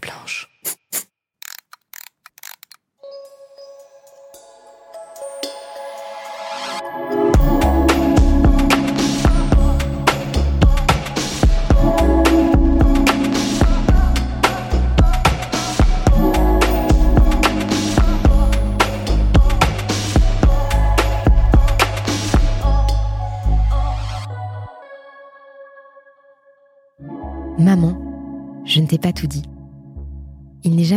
blanche. Maman, je ne t'ai pas tout dit.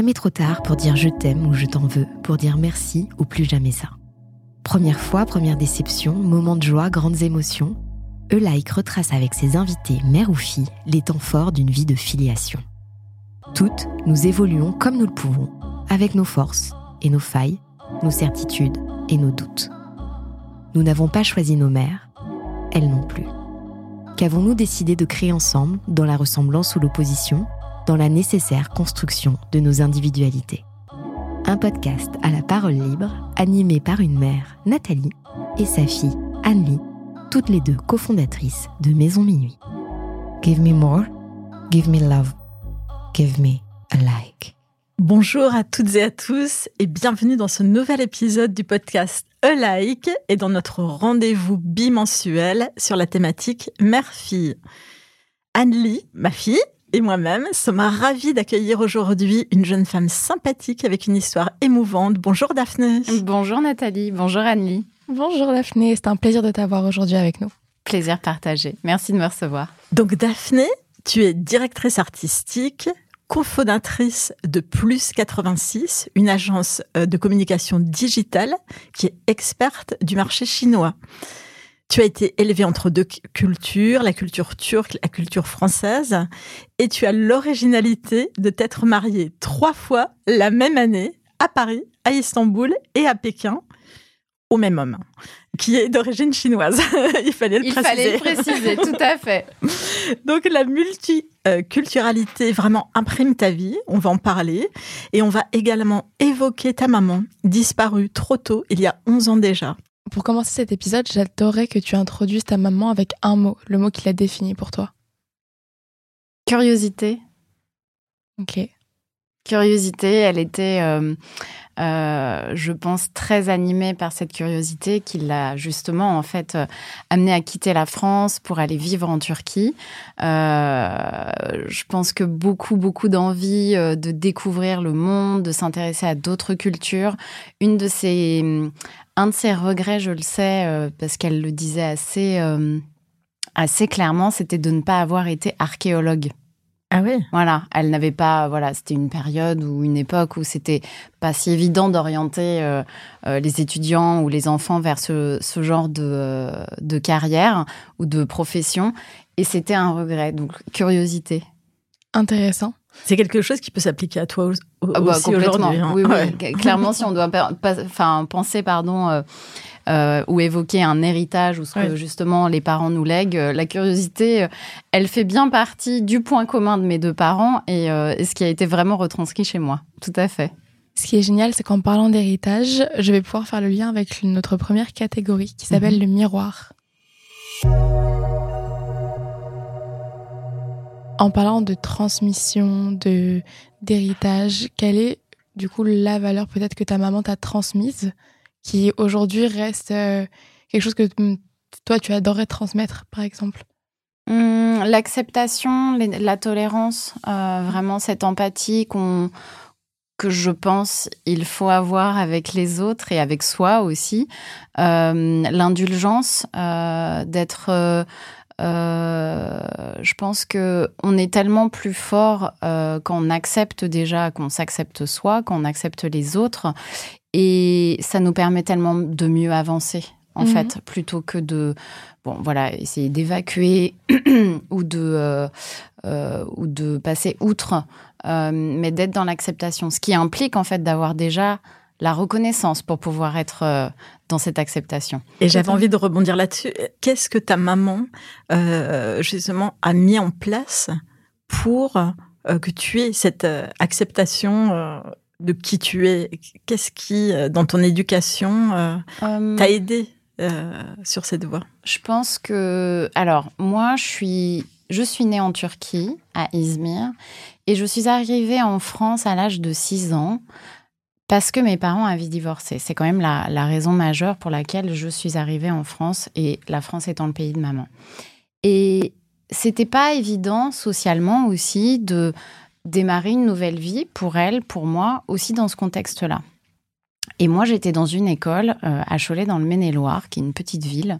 Jamais trop tard pour dire je t'aime ou je t'en veux, pour dire merci ou plus jamais ça. Première fois, première déception, moment de joie, grandes émotions, Eulaïque retrace avec ses invités, mère ou fille, les temps forts d'une vie de filiation. Toutes, nous évoluons comme nous le pouvons, avec nos forces et nos failles, nos certitudes et nos doutes. Nous n'avons pas choisi nos mères, elles non plus. Qu'avons-nous décidé de créer ensemble, dans la ressemblance ou l'opposition, dans la nécessaire construction de nos individualités Un podcast à la parole libre, animé par une mère, Nathalie, et sa fille, Anne-Lie, toutes les deux cofondatrices de Maison Minuit. Give me more, give me love, give me a like. Bonjour à toutes et à tous et bienvenue dans ce nouvel épisode du podcast A Like et dans notre rendez-vous bimensuel sur la thématique mère-fille. Anne-Lie, ma fille, et moi-même sommes ravis d'accueillir aujourd'hui une jeune femme sympathique avec une histoire émouvante. Bonjour Daphné. Bonjour Nathalie, bonjour Anne-Lie. Bonjour Daphné, c'est un plaisir de t'avoir aujourd'hui avec nous. Plaisir partagé. Merci de me recevoir. Donc Daphné, tu es directrice artistique, cofondatrice de Plus 86, une agence euh, de communication digitale qui est experte du marché chinois. Tu as été élevée entre deux cultures, la culture turque, la culture française, et tu as l'originalité de t'être mariée trois fois la même année à Paris, à Istanbul et à Pékin au même homme, qui est d'origine chinoise. Il fallait le Il préciser. fallait le préciser, tout à fait. Donc la multiculturalité vraiment imprime ta vie, on va en parler, et on va également évoquer ta maman, disparue trop tôt, il y a 11 ans déjà. Pour commencer cet épisode, j'adorerais que tu introduises ta maman avec un mot, le mot qui la définit pour toi. Curiosité. Ok. Curiosité, elle était, euh, euh, je pense, très animée par cette curiosité qui l'a justement, en fait, euh, amenée à quitter la France pour aller vivre en Turquie. Je pense que beaucoup, beaucoup d'envie de découvrir le monde, de s'intéresser à d'autres cultures. Une de ses, un de ses regrets, je le sais, euh, parce qu'elle le disait assez, euh, assez clairement, c'était de ne pas avoir été archéologue. Ah oui Voilà, elle n'avait pas, voilà, c'était une période ou une époque où c'était pas si évident d'orienter euh, euh, les étudiants ou les enfants vers ce, ce genre de, de carrière ou de profession. Et c'était un regret, donc curiosité. Intéressant. C'est quelque chose qui peut s'appliquer à toi au- Ah bah, aussi aujourd'hui. hein. Oui, oui. Ouais. Clairement, si on doit enfin, penser, pardon, euh, euh, ou évoquer un héritage ou ce que justement les parents nous lèguent, euh, la curiosité, elle fait bien partie du point commun de mes deux parents et, euh, et ce qui a été vraiment retranscrit chez moi. Tout à fait. Ce qui est génial, c'est qu'en parlant d'héritage, je vais pouvoir faire le lien avec notre première catégorie qui s'appelle Mhm. le miroir. En parlant de transmission, de d'héritage, quelle est du coup la valeur peut-être que ta maman t'a transmise, qui aujourd'hui reste euh, quelque chose que mm, toi tu adorerais transmettre, par exemple? Hum, L'acceptation, la tolérance, euh, vraiment cette empathie qu'on que je pense il faut avoir avec les autres et avec soi aussi. Euh, L'indulgence, d'être... euh, je pense que on est tellement plus fort euh, quand on accepte déjà, qu'on s'accepte soi, quand on accepte les autres, et ça nous permet tellement de mieux avancer en Mhm. fait, plutôt que de bon voilà essayer d'évacuer ou de euh, euh, ou de passer outre, mais d'être dans l'acceptation, ce qui implique en fait d'avoir déjà la reconnaissance pour pouvoir être euh, dans cette acceptation. Et j'avais envie de rebondir là-dessus. Qu'est-ce que ta maman, euh, justement, a mis en place pour euh, que tu aies cette euh, acceptation de qui tu es? Qu'est-ce qui, dans ton éducation, t'a aidé sur cette voie? Je pense que, alors moi, je suis, je suis née en Turquie, à Izmir, Et je suis arrivée en France à l'âge de 6 ans parce que mes parents avaient divorcé. C'est quand même la, la, raison majeure pour laquelle je suis arrivée en France et la France étant le pays de maman. Et c'était pas évident socialement aussi de démarrer une nouvelle vie pour elle, pour moi, aussi dans ce contexte-là. Et moi, j'étais dans une école euh, à Cholet, dans le Maine-et-Loire, qui est une petite ville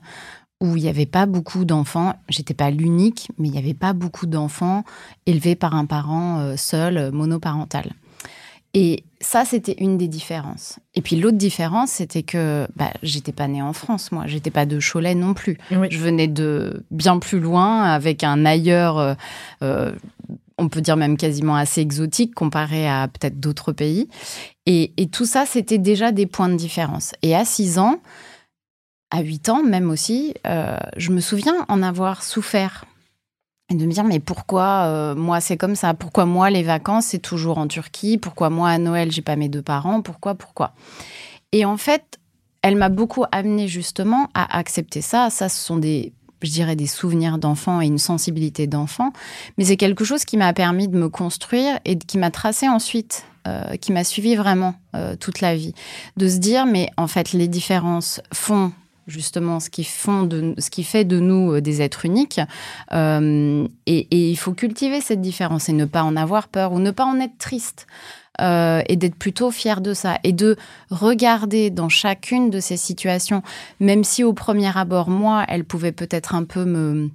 où il n'y avait pas beaucoup d'enfants. J'étais pas l'unique, mais il n'y avait pas beaucoup d'enfants élevés par un parent euh, seul, euh, monoparental. Et ça, c'était une des différences. Et puis l'autre différence, c'était que bah, j'étais pas née en France, moi. J'étais pas de Cholet non plus. Je venais de bien plus loin, avec un ailleurs on peut dire même quasiment assez exotique comparé à peut-être d'autres pays. Et, tout ça, c'était déjà des points de différence. Et à 6 ans, à 8 ans même aussi, euh, je me souviens en avoir souffert. Et de me dire, mais pourquoi euh, moi c'est comme ça? Pourquoi moi les vacances c'est toujours en Turquie? Pourquoi moi à Noël j'ai pas mes deux parents? Pourquoi Pourquoi? Et en fait, elle m'a beaucoup amené justement à accepter ça. Ça, ce sont des je dirais, des souvenirs d'enfant et une sensibilité d'enfant. Mais c'est quelque chose qui m'a permis de me construire et qui m'a tracé ensuite, euh, qui m'a suivi vraiment euh, toute la vie. De se dire, mais en fait, les différences font justement ce qui, font de, ce qui fait de nous euh, des êtres uniques. et, et il faut cultiver cette différence et ne pas en avoir peur ou ne pas en être triste. Euh, et d'être plutôt fier de ça et de regarder dans chacune de ces situations, même si au premier abord, moi, elle pouvait peut-être un peu me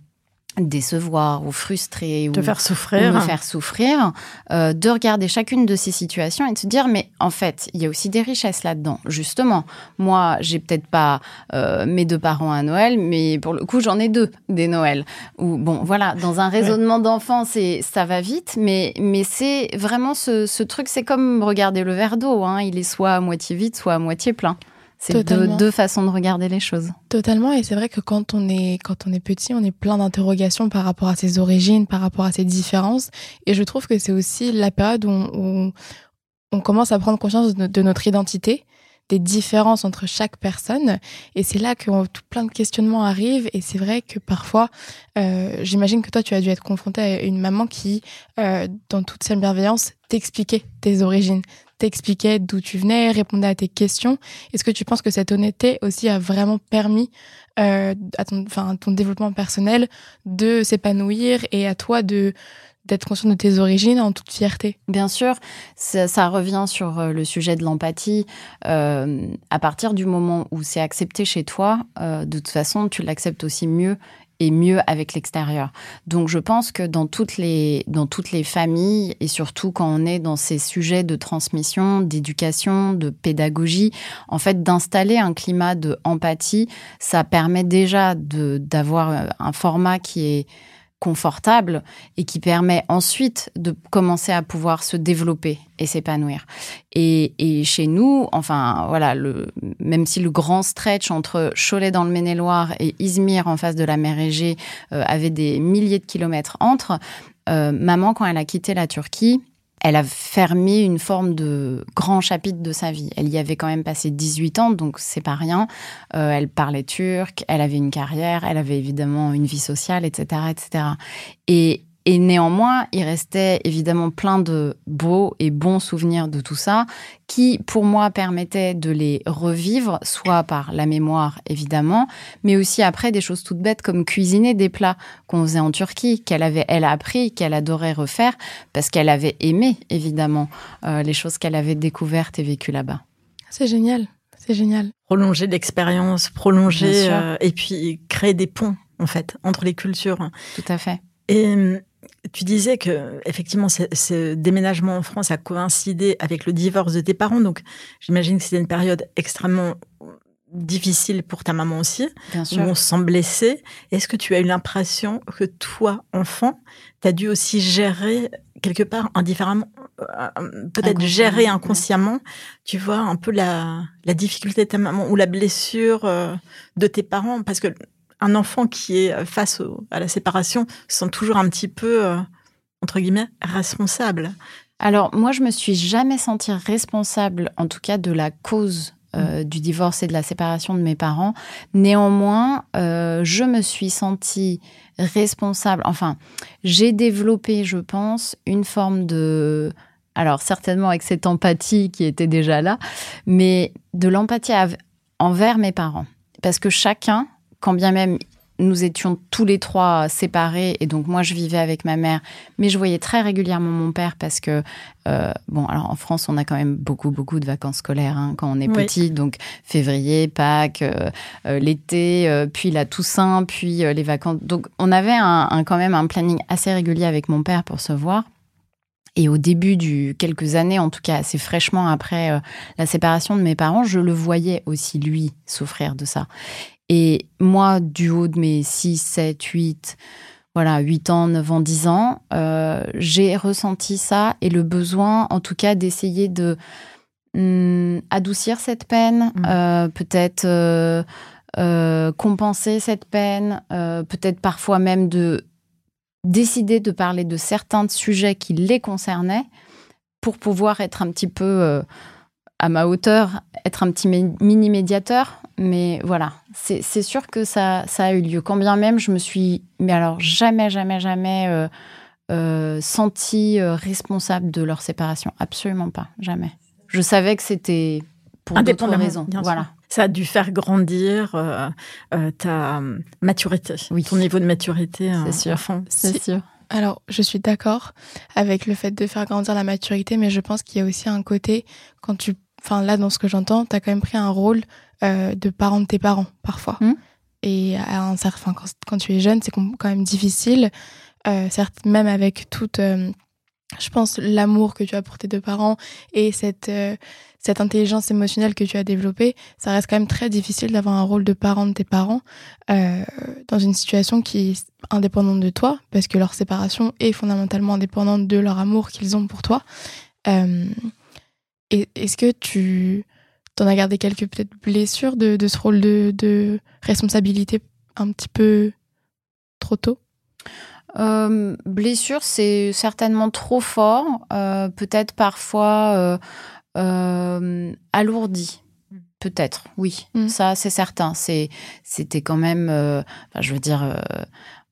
décevoir ou frustrer ou, faire souffrir. me faire souffrir, euh, de regarder chacune de ces situations et de se dire mais en fait il y a aussi des richesses là-dedans. Justement, moi j'ai peut-être pas euh, mes deux parents à Noël, mais pour le coup j'en ai deux des Noëls. Ou bon voilà dans un raisonnement d'enfant c'est ça va vite, mais mais c'est vraiment ce, ce truc c'est comme regarder le verre d'eau, hein, il est soit à moitié vide soit à moitié plein. C'est deux, façons de regarder les choses. Totalement, et c'est vrai que quand on est quand on est petit, on est plein d'interrogations par rapport à ses origines, par rapport à ses différences, et je trouve que c'est aussi la période où on, commence à prendre conscience de, notre identité, des différences entre chaque personne, et c'est là que tout plein de questionnements arrivent. Et c'est vrai que parfois, euh, j'imagine que toi, tu as dû être confrontée à une maman qui, euh, dans toute sa bienveillance, t'expliquait tes origines, t'expliquait d'où tu venais, répondait à tes questions. Est-ce que tu penses que cette honnêteté aussi a vraiment permis euh, à ton, enfin, ton développement personnel de s'épanouir et à toi de d'être conscient de tes origines en toute fierté? Bien sûr, ça, revient sur euh, le sujet de l'empathie. Euh, à partir du moment où c'est accepté chez toi, de toute façon, tu l'acceptes aussi mieux et mieux avec l'extérieur. Donc je pense que dans toutes les dans toutes les familles et surtout quand on est dans ces sujets de transmission, d'éducation, de pédagogie, en fait d'installer un climat de empathie, ça permet déjà d'avoir un format qui est confortable et qui permet ensuite de commencer à pouvoir se développer et s'épanouir. Et, et, chez nous, enfin voilà, le, même si le grand stretch entre Cholet dans le Maine-et-Loire et Izmir en face de la mer Égée euh, avait des milliers de kilomètres entre, euh, maman quand elle a quitté la Turquie, elle a fermé une forme de grand chapitre de sa vie. Elle y avait quand même passé 18 ans, donc c'est pas rien. Euh, elle parlait turc, elle avait une carrière, elle avait évidemment une vie sociale, etc., etc. Et, et néanmoins, il restait évidemment plein de beaux et bons souvenirs de tout ça, qui pour moi permettaient de les revivre, soit par la mémoire évidemment, mais aussi après des choses toutes bêtes comme cuisiner des plats qu'on faisait en Turquie, qu'elle avait elle a appris, qu'elle adorait refaire, parce qu'elle avait aimé évidemment euh, les choses qu'elle avait découvertes et vécues là-bas. C'est génial, c'est génial. Prolonger l'expérience, prolonger euh, et puis créer des ponts en fait entre les cultures. Tout à fait. Et tu disais que effectivement, ce, déménagement en France a coïncidé avec le divorce de tes parents, donc j'imagine que c'était une période extrêmement difficile pour ta maman aussi, Bien sûr. où on se sent blessé. Est-ce que tu as eu l'impression que toi, enfant, tu as dû aussi gérer quelque part indifféremment, euh, peut-être gérer inconsciemment, tu vois, un peu la, la difficulté de ta maman ou la blessure euh, de tes parents, parce que un enfant qui est face à la séparation se sent toujours un petit peu, euh, entre guillemets, responsable. Alors, moi, je me suis jamais sentie responsable, en tout cas, de la cause euh, du divorce et de la séparation de mes parents. Néanmoins, euh, je me suis sentie responsable. Enfin, j'ai développé, je pense, une forme de alors certainement avec cette empathie qui était déjà là, mais de l'empathie envers mes parents. Parce que chacun, quand bien même nous étions tous les trois séparés et donc moi je vivais avec ma mère, mais je voyais très régulièrement mon père parce que euh, bon alors en France on a quand même beaucoup beaucoup de vacances scolaires hein, quand on est petit donc février, Pâques, euh, euh, l'été, puis la Toussaint, puis les vacances donc on avait un, quand même un planning assez régulier avec mon père pour se voir. Et au début du quelques années, en tout cas assez fraîchement après la séparation de mes parents, je le voyais aussi lui souffrir de ça. Et moi, du haut de mes 6, 7, 8, voilà, 8 ans, 9 ans, 10 ans, euh, j'ai ressenti ça et le besoin, en tout cas, d'essayer de hum, adoucir cette peine, mmh. euh, peut-être euh, compenser cette peine, peut-être parfois même de décider de parler de certains sujets qui les concernaient pour pouvoir être un petit peu à ma hauteur, être un petit mini médiateur. Mais voilà, c'est sûr que ça, ça a eu lieu. Quand bien même, je me suis, mais alors jamais, jamais, jamais euh, euh, senti euh, responsable de leur séparation. Absolument pas, jamais. Je savais que c'était pour d'autres raisons. Voilà. Ça a dû faire grandir ta maturité, oui. ton niveau de maturité. C'est sûr. C'est sûr. Alors, je suis d'accord avec le fait de faire grandir la maturité, mais je pense qu'il y a aussi un côté, quand tu enfin là dans ce que j'entends, tu as quand même pris un rôle euh, de parent de tes parents parfois. Hmm. Et à un certain, quand, quand, tu es jeune, c'est quand même difficile, euh, certes même avec toute, euh, je pense, l'amour que tu as pour tes deux parents et cette cette intelligence émotionnelle que tu as développée, ça reste quand même très difficile d'avoir un rôle de parent de tes parents dans une situation qui est indépendante de toi, parce que leur séparation est fondamentalement indépendante de leur amour qu'ils ont pour toi. Est-ce que tu en as gardé quelques peut-être blessures de, ce rôle de, responsabilité un petit peu trop tôt? Euh, blessure, c'est certainement trop fort, euh, peut-être parfois euh, alourdi. Peut-être, oui, mm. ça c'est certain. c'était quand même, je veux dire,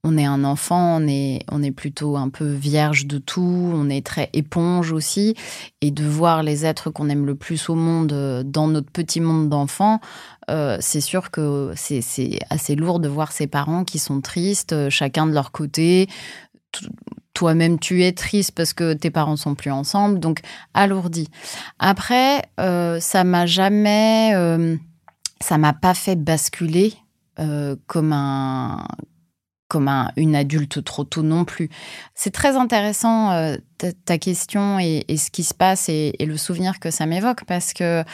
on est un enfant, on est, on est plutôt un peu vierge de tout, on est très éponge aussi. Et de voir les êtres qu'on aime le plus au monde euh, dans notre petit monde d'enfants, euh, c'est sûr que c'est assez lourd de voir ses parents qui sont tristes, euh, chacun de leur côté. Toi-même, tu es triste parce que tes parents sont plus ensemble, donc alourdi. Après, ça m'a jamais, ça m'a pas fait basculer comme un comme une adulte trop tôt non plus. C'est très intéressant euh, ta, question et, ce qui se passe et, le souvenir que ça m'évoque parce que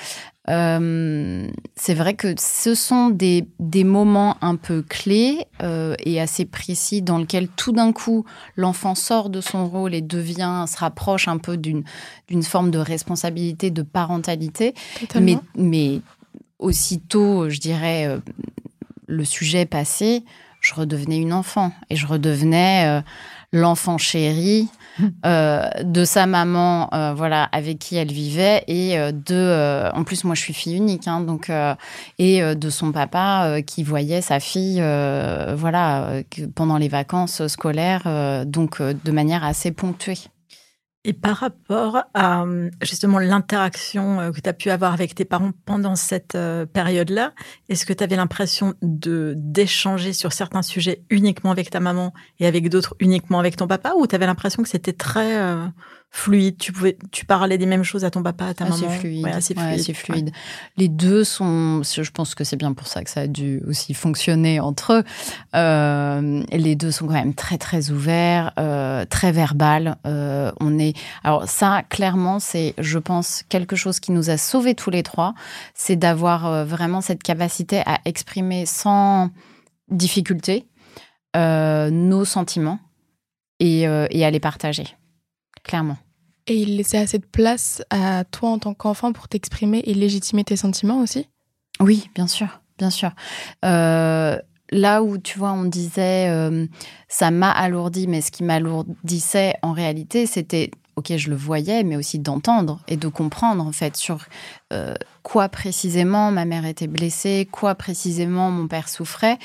euh, c'est vrai que ce sont des, des moments un peu clés euh, et assez précis dans lesquels tout d'un coup l'enfant sort de son rôle et devient, se rapproche un peu d'une forme de responsabilité, de parentalité. Mais, mais aussitôt, je dirais, le sujet passé, je redevenais une enfant et je redevenais euh, l'enfant chéri euh, de sa maman, euh, voilà, avec qui elle vivait et de, en plus moi je suis fille unique, hein, donc et de son papa qui voyait sa fille, voilà, pendant les vacances scolaires, donc de manière assez ponctuée. Et par rapport à justement l'interaction euh, que tu as pu avoir avec tes parents pendant cette euh, période-là, est-ce que tu avais l'impression de d'échanger sur certains sujets uniquement avec ta maman et avec d'autres uniquement avec ton papa? Ou tu avais l'impression que c'était très euh, fluide. Tu pouvais, tu parlais des mêmes choses à ton papa, à ta maman. C'est fluide. assez fluide. fluide. Les deux sont, je pense que c'est bien pour ça que ça a dû aussi fonctionner entre eux. Euh, les deux sont quand même très très ouverts, euh, très verbal. Euh, on est, alors ça clairement c'est, je pense quelque chose qui nous a sauvés tous les trois, c'est d'avoir vraiment cette capacité à exprimer sans difficulté nos sentiments et, et à les partager clairement. Et il laissait assez de place à toi en tant qu'enfant pour t'exprimer et légitimer tes sentiments aussi? Oui, bien sûr, bien sûr. Euh, là où, tu vois, on disait, euh, ça m'a alourdi, mais ce qui m'alourdissait en réalité, c'était ok, je le voyais, mais aussi d'entendre et de comprendre en fait sur euh, quoi précisément ma mère était blessée, quoi précisément mon père souffrait.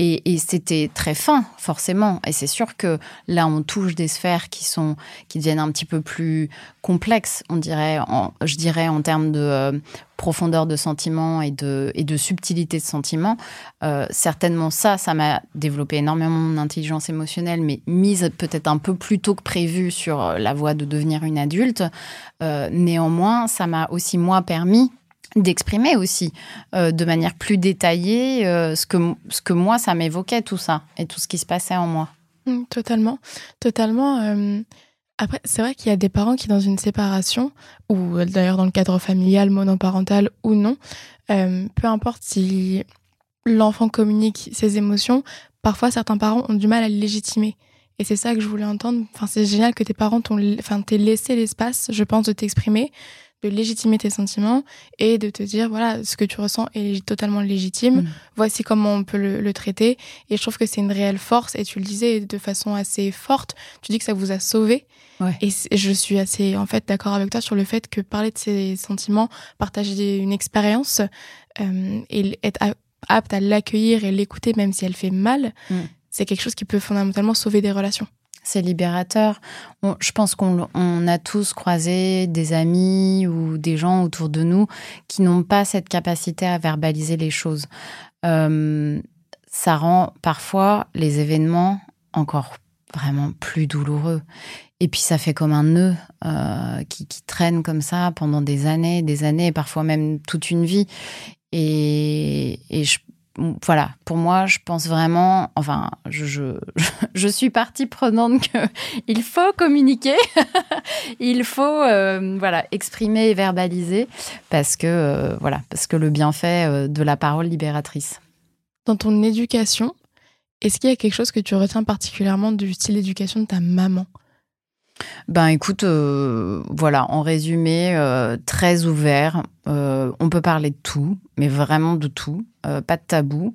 Et, c'était très fin, forcément. Et c'est sûr que là, on touche des sphères qui sont, qui deviennent un petit peu plus complexes, on dirait, je dirais, en termes de euh, profondeur de sentiment et de, et de subtilité de sentiment. Euh, certainement, ça, ça m'a développé énormément mon intelligence émotionnelle, mais mise peut-être un peu plus tôt que prévu sur la voie de devenir une adulte. Euh, néanmoins, ça m'a aussi, moi, permis d'exprimer aussi euh, de manière plus détaillée euh, ce, que, ce que moi, ça m'évoquait, tout ça, et tout ce qui se passait en moi. Mmh, totalement, totalement. Euh, après, c'est vrai qu'il y a des parents qui, dans une séparation, ou d'ailleurs dans le cadre familial, monoparental ou non, peu importe si l'enfant communique ses émotions, parfois certains parents ont du mal à le légitimer. Et c'est ça que je voulais entendre. Enfin, c'est génial que tes parents t'ont enfin, laissé l'espace, je pense, de t'exprimer de légitimer tes sentiments et de te dire voilà ce que tu ressens est totalement légitime. Mm. voici comment on peut le, traiter. Et je trouve que c'est une réelle force et tu le disais de façon assez forte tu dis que ça vous a sauvé et je suis assez en fait d'accord avec toi sur le fait que parler de ses sentiments partager une expérience euh, et être apte à l'accueillir et l'écouter même si elle fait mal mm. c'est quelque chose qui peut fondamentalement sauver des relations c'est libérateur. je pense qu'on a tous croisé des amis ou des gens autour de nous qui n'ont pas cette capacité à verbaliser les choses. Euh, ça rend parfois les événements encore vraiment plus douloureux. Et puis ça fait comme un nœud euh, qui, traîne comme ça pendant des années, des années, parfois même toute une vie. Et, et je, voilà, pour moi, je pense vraiment, enfin, je, je, je suis partie prenante qu'il faut communiquer, il faut, euh, voilà, exprimer et verbaliser, parce que, euh, voilà, parce que le bienfait euh, de la parole libératrice. Dans ton éducation, est-ce qu'il y a quelque chose que tu retiens particulièrement du style d'éducation de ta maman? Ben écoute, voilà, en résumé, très ouvert. on peut parler de tout, mais vraiment de tout. Euh, pas de tabou,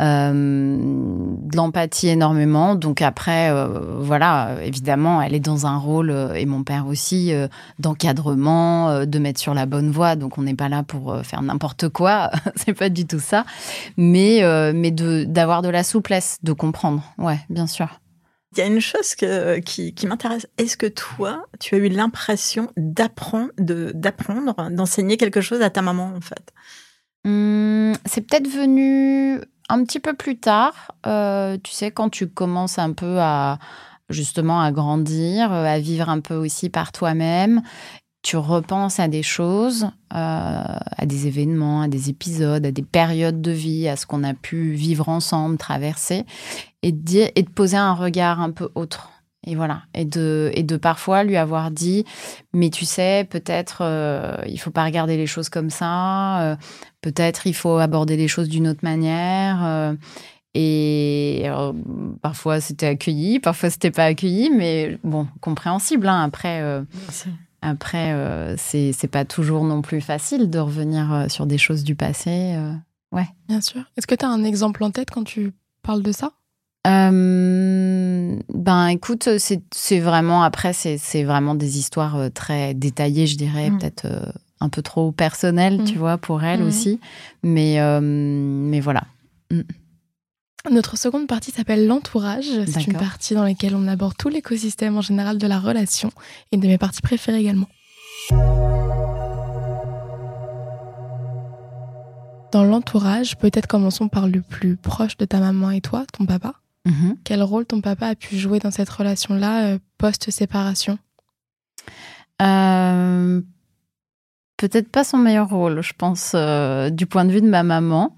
euh, de l'empathie énormément. Donc après, euh, voilà, évidemment, elle est dans un rôle, et mon père aussi, d'encadrement, de mettre sur la bonne voie. Donc on n'est pas là pour faire n'importe quoi, c'est pas du tout ça. Mais, mais d'avoir de, la souplesse, de comprendre, ouais, bien sûr. Il y a une chose qui, qui m'intéresse. Est-ce que toi, tu as eu l'impression d'apprendre, d'enseigner quelque chose à ta maman, en fait? Mmh, c'est peut-être venu un petit peu plus tard. Euh, tu sais, quand tu commences un peu à justement à grandir, euh, à vivre un peu aussi par toi-même, tu repenses à des choses, euh, à des événements, à des épisodes, à des périodes de vie, à ce qu'on a pu vivre ensemble, traverser, et de, et de poser un regard un peu autre et voilà, et de, et de parfois lui avoir dit, mais tu sais, peut-être euh, il faut pas regarder les choses comme ça, euh, peut-être il faut aborder les choses d'une autre manière. Euh, et parfois c'était accueilli, parfois c'était pas accueilli, mais bon, compréhensible. Hein, après, après c'est, c'est pas toujours non plus facile de revenir sur des choses du passé. ouais. Bien sûr. Est-ce que tu as un exemple en tête quand tu parles de ça? Euh, ben écoute, c'est vraiment après c'est vraiment des histoires euh, très détaillées, je dirais, mm. peut-être euh, un peu trop personnelles, tu mm. vois, pour elle mm. aussi. Mais mais voilà. Notre seconde partie s'appelle l'entourage. C'est une partie dans laquelle on aborde tout l'écosystème en général de la relation, et une de mes parties préférées également. Dans l'entourage, peut-être commençons par le plus proche de ta maman et toi, ton papa. Mhm. Quel rôle ton papa a pu jouer dans cette relation-là euh, post-séparation? Euh, Peut-être pas son meilleur rôle, je pense, euh, du point de vue de ma maman.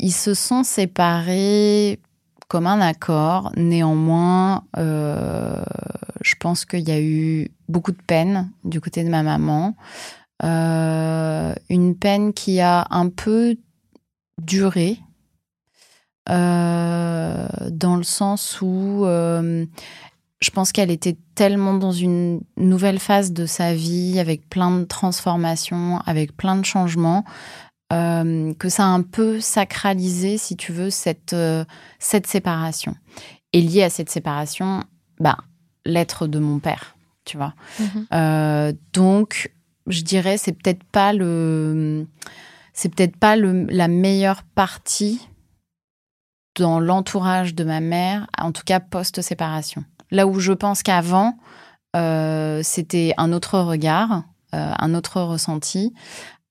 ils se sont séparés comme un accord. Néanmoins, je pense qu'il y a eu beaucoup de peine du côté de ma maman. une peine qui a un peu duré euh, dans le sens où euh, je pense qu'elle était tellement dans une nouvelle phase de sa vie, avec plein de transformations, avec plein de changements, euh, que ça a un peu sacralisé, si tu veux, cette, cette séparation. Et lié à cette séparation, bah, l'être de mon père, tu vois. Mhm. donc, je dirais, c'est peut-être pas le, c'est peut-être pas le, la meilleure partie dans l'entourage de ma mère, en tout cas post-séparation. Là où je pense qu'avant, euh, c'était un autre regard, euh, un autre ressenti.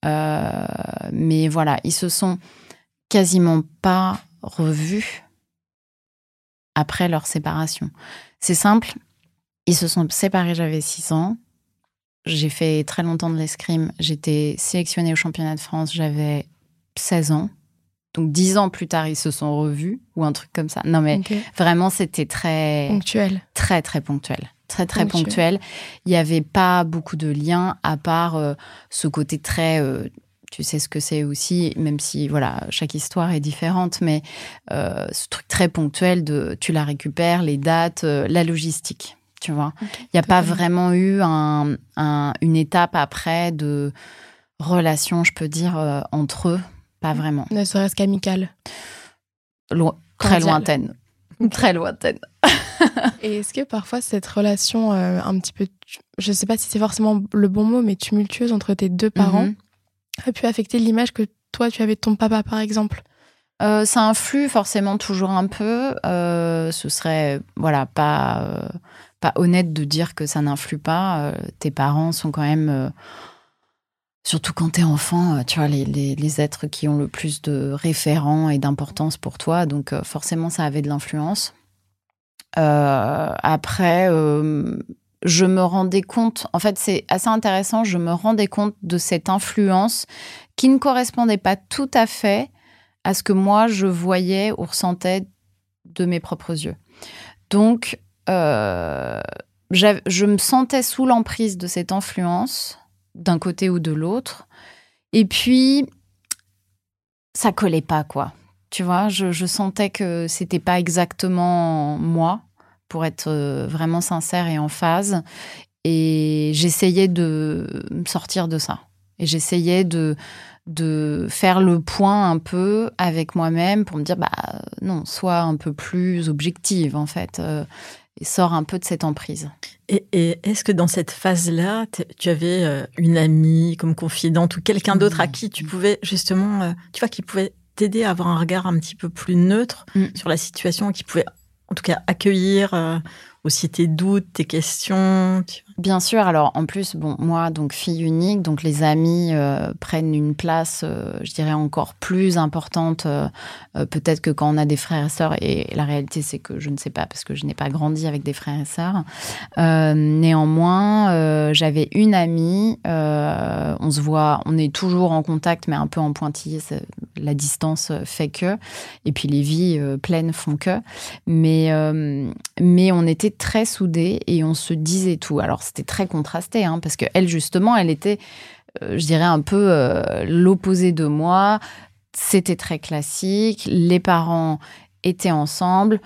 Euh, mais voilà, ils se sont quasiment pas revus après leur séparation. C'est simple, ils se sont séparés, j'avais 6 ans. J'ai fait très longtemps de l'escrime. J'étais sélectionnée au championnat de France, j'avais 16 ans. Donc dix ans plus tard, ils se sont revus ou un truc comme ça. Non mais vraiment, c'était très ponctuel, très très ponctuel, très très ponctuel. Il n'y avait pas beaucoup de liens à part euh, ce côté très euh, tu sais ce que c'est aussi, même si voilà chaque histoire est différente, mais euh, ce truc très ponctuel de tu la récupères, les dates, la logistique, tu vois. Il n'y a pas vraiment eu une étape après de relation, je peux dire, entre eux pas vraiment. Ne serait-ce qu'amicale Très lointaine. Très lointaine. Et est-ce que parfois cette relation euh, un petit peu, je ne sais pas si c'est forcément le bon mot, mais tumultueuse entre tes deux parents mhm. a pu affecter l'image que toi tu avais de ton papa par exemple? Euh, ça influe forcément toujours un peu. Euh, ce serait voilà pas pas honnête de dire que ça n'influe pas. tes parents sont quand même Surtout quand t'es enfant, euh, tu vois, les, êtres qui ont le plus de référents et d'importance pour toi. Donc, euh, forcément, ça avait de l'influence. Euh, après, je me rendais compte, en fait, c'est assez intéressant, je me rendais compte de cette influence qui ne correspondait pas tout à fait à ce que moi, je voyais ou ressentais de mes propres yeux. Donc, je me sentais sous l'emprise de cette influence d'un côté ou de l'autre. Et puis, ça collait pas, quoi. Tu vois, je, sentais que c'était pas exactement moi, pour être euh, vraiment sincère et en phase. Et j'essayais de sortir de ça. Et j'essayais de, de faire le point un peu avec moi-même pour me dire, bah non, sois un peu plus objective, en fait. Euh, et sors un peu de cette emprise. Et, est-ce que dans cette phase-là, tu avais euh, une amie comme confidente ou quelqu'un d'autre à qui tu pouvais justement, euh, tu vois, qui pouvait t'aider à avoir un regard un petit peu plus neutre mm. sur la situation, qui pouvait en tout cas accueillir euh, aussi tes doutes, tes questions Bien sûr. Alors, en plus, bon, moi, donc fille unique, donc les amis euh, prennent une place, euh, je dirais, encore plus importante, euh, peut-être que quand on a des frères et sœurs. Et la réalité, c'est que je ne sais pas parce que je n'ai pas grandi avec des frères et sœurs. néanmoins, j'avais une amie. on se voit, on est toujours en contact, mais un peu en pointillé. La distance fait que. Et puis les vies pleines font que. Mais, mais on était très soudés et on se disait tout. Alors c'était très contrasté, hein, parce qu'elle, justement, elle était, euh, je dirais, un peu euh, l'opposé de moi. C'était très classique. Les parents étaient ensemble.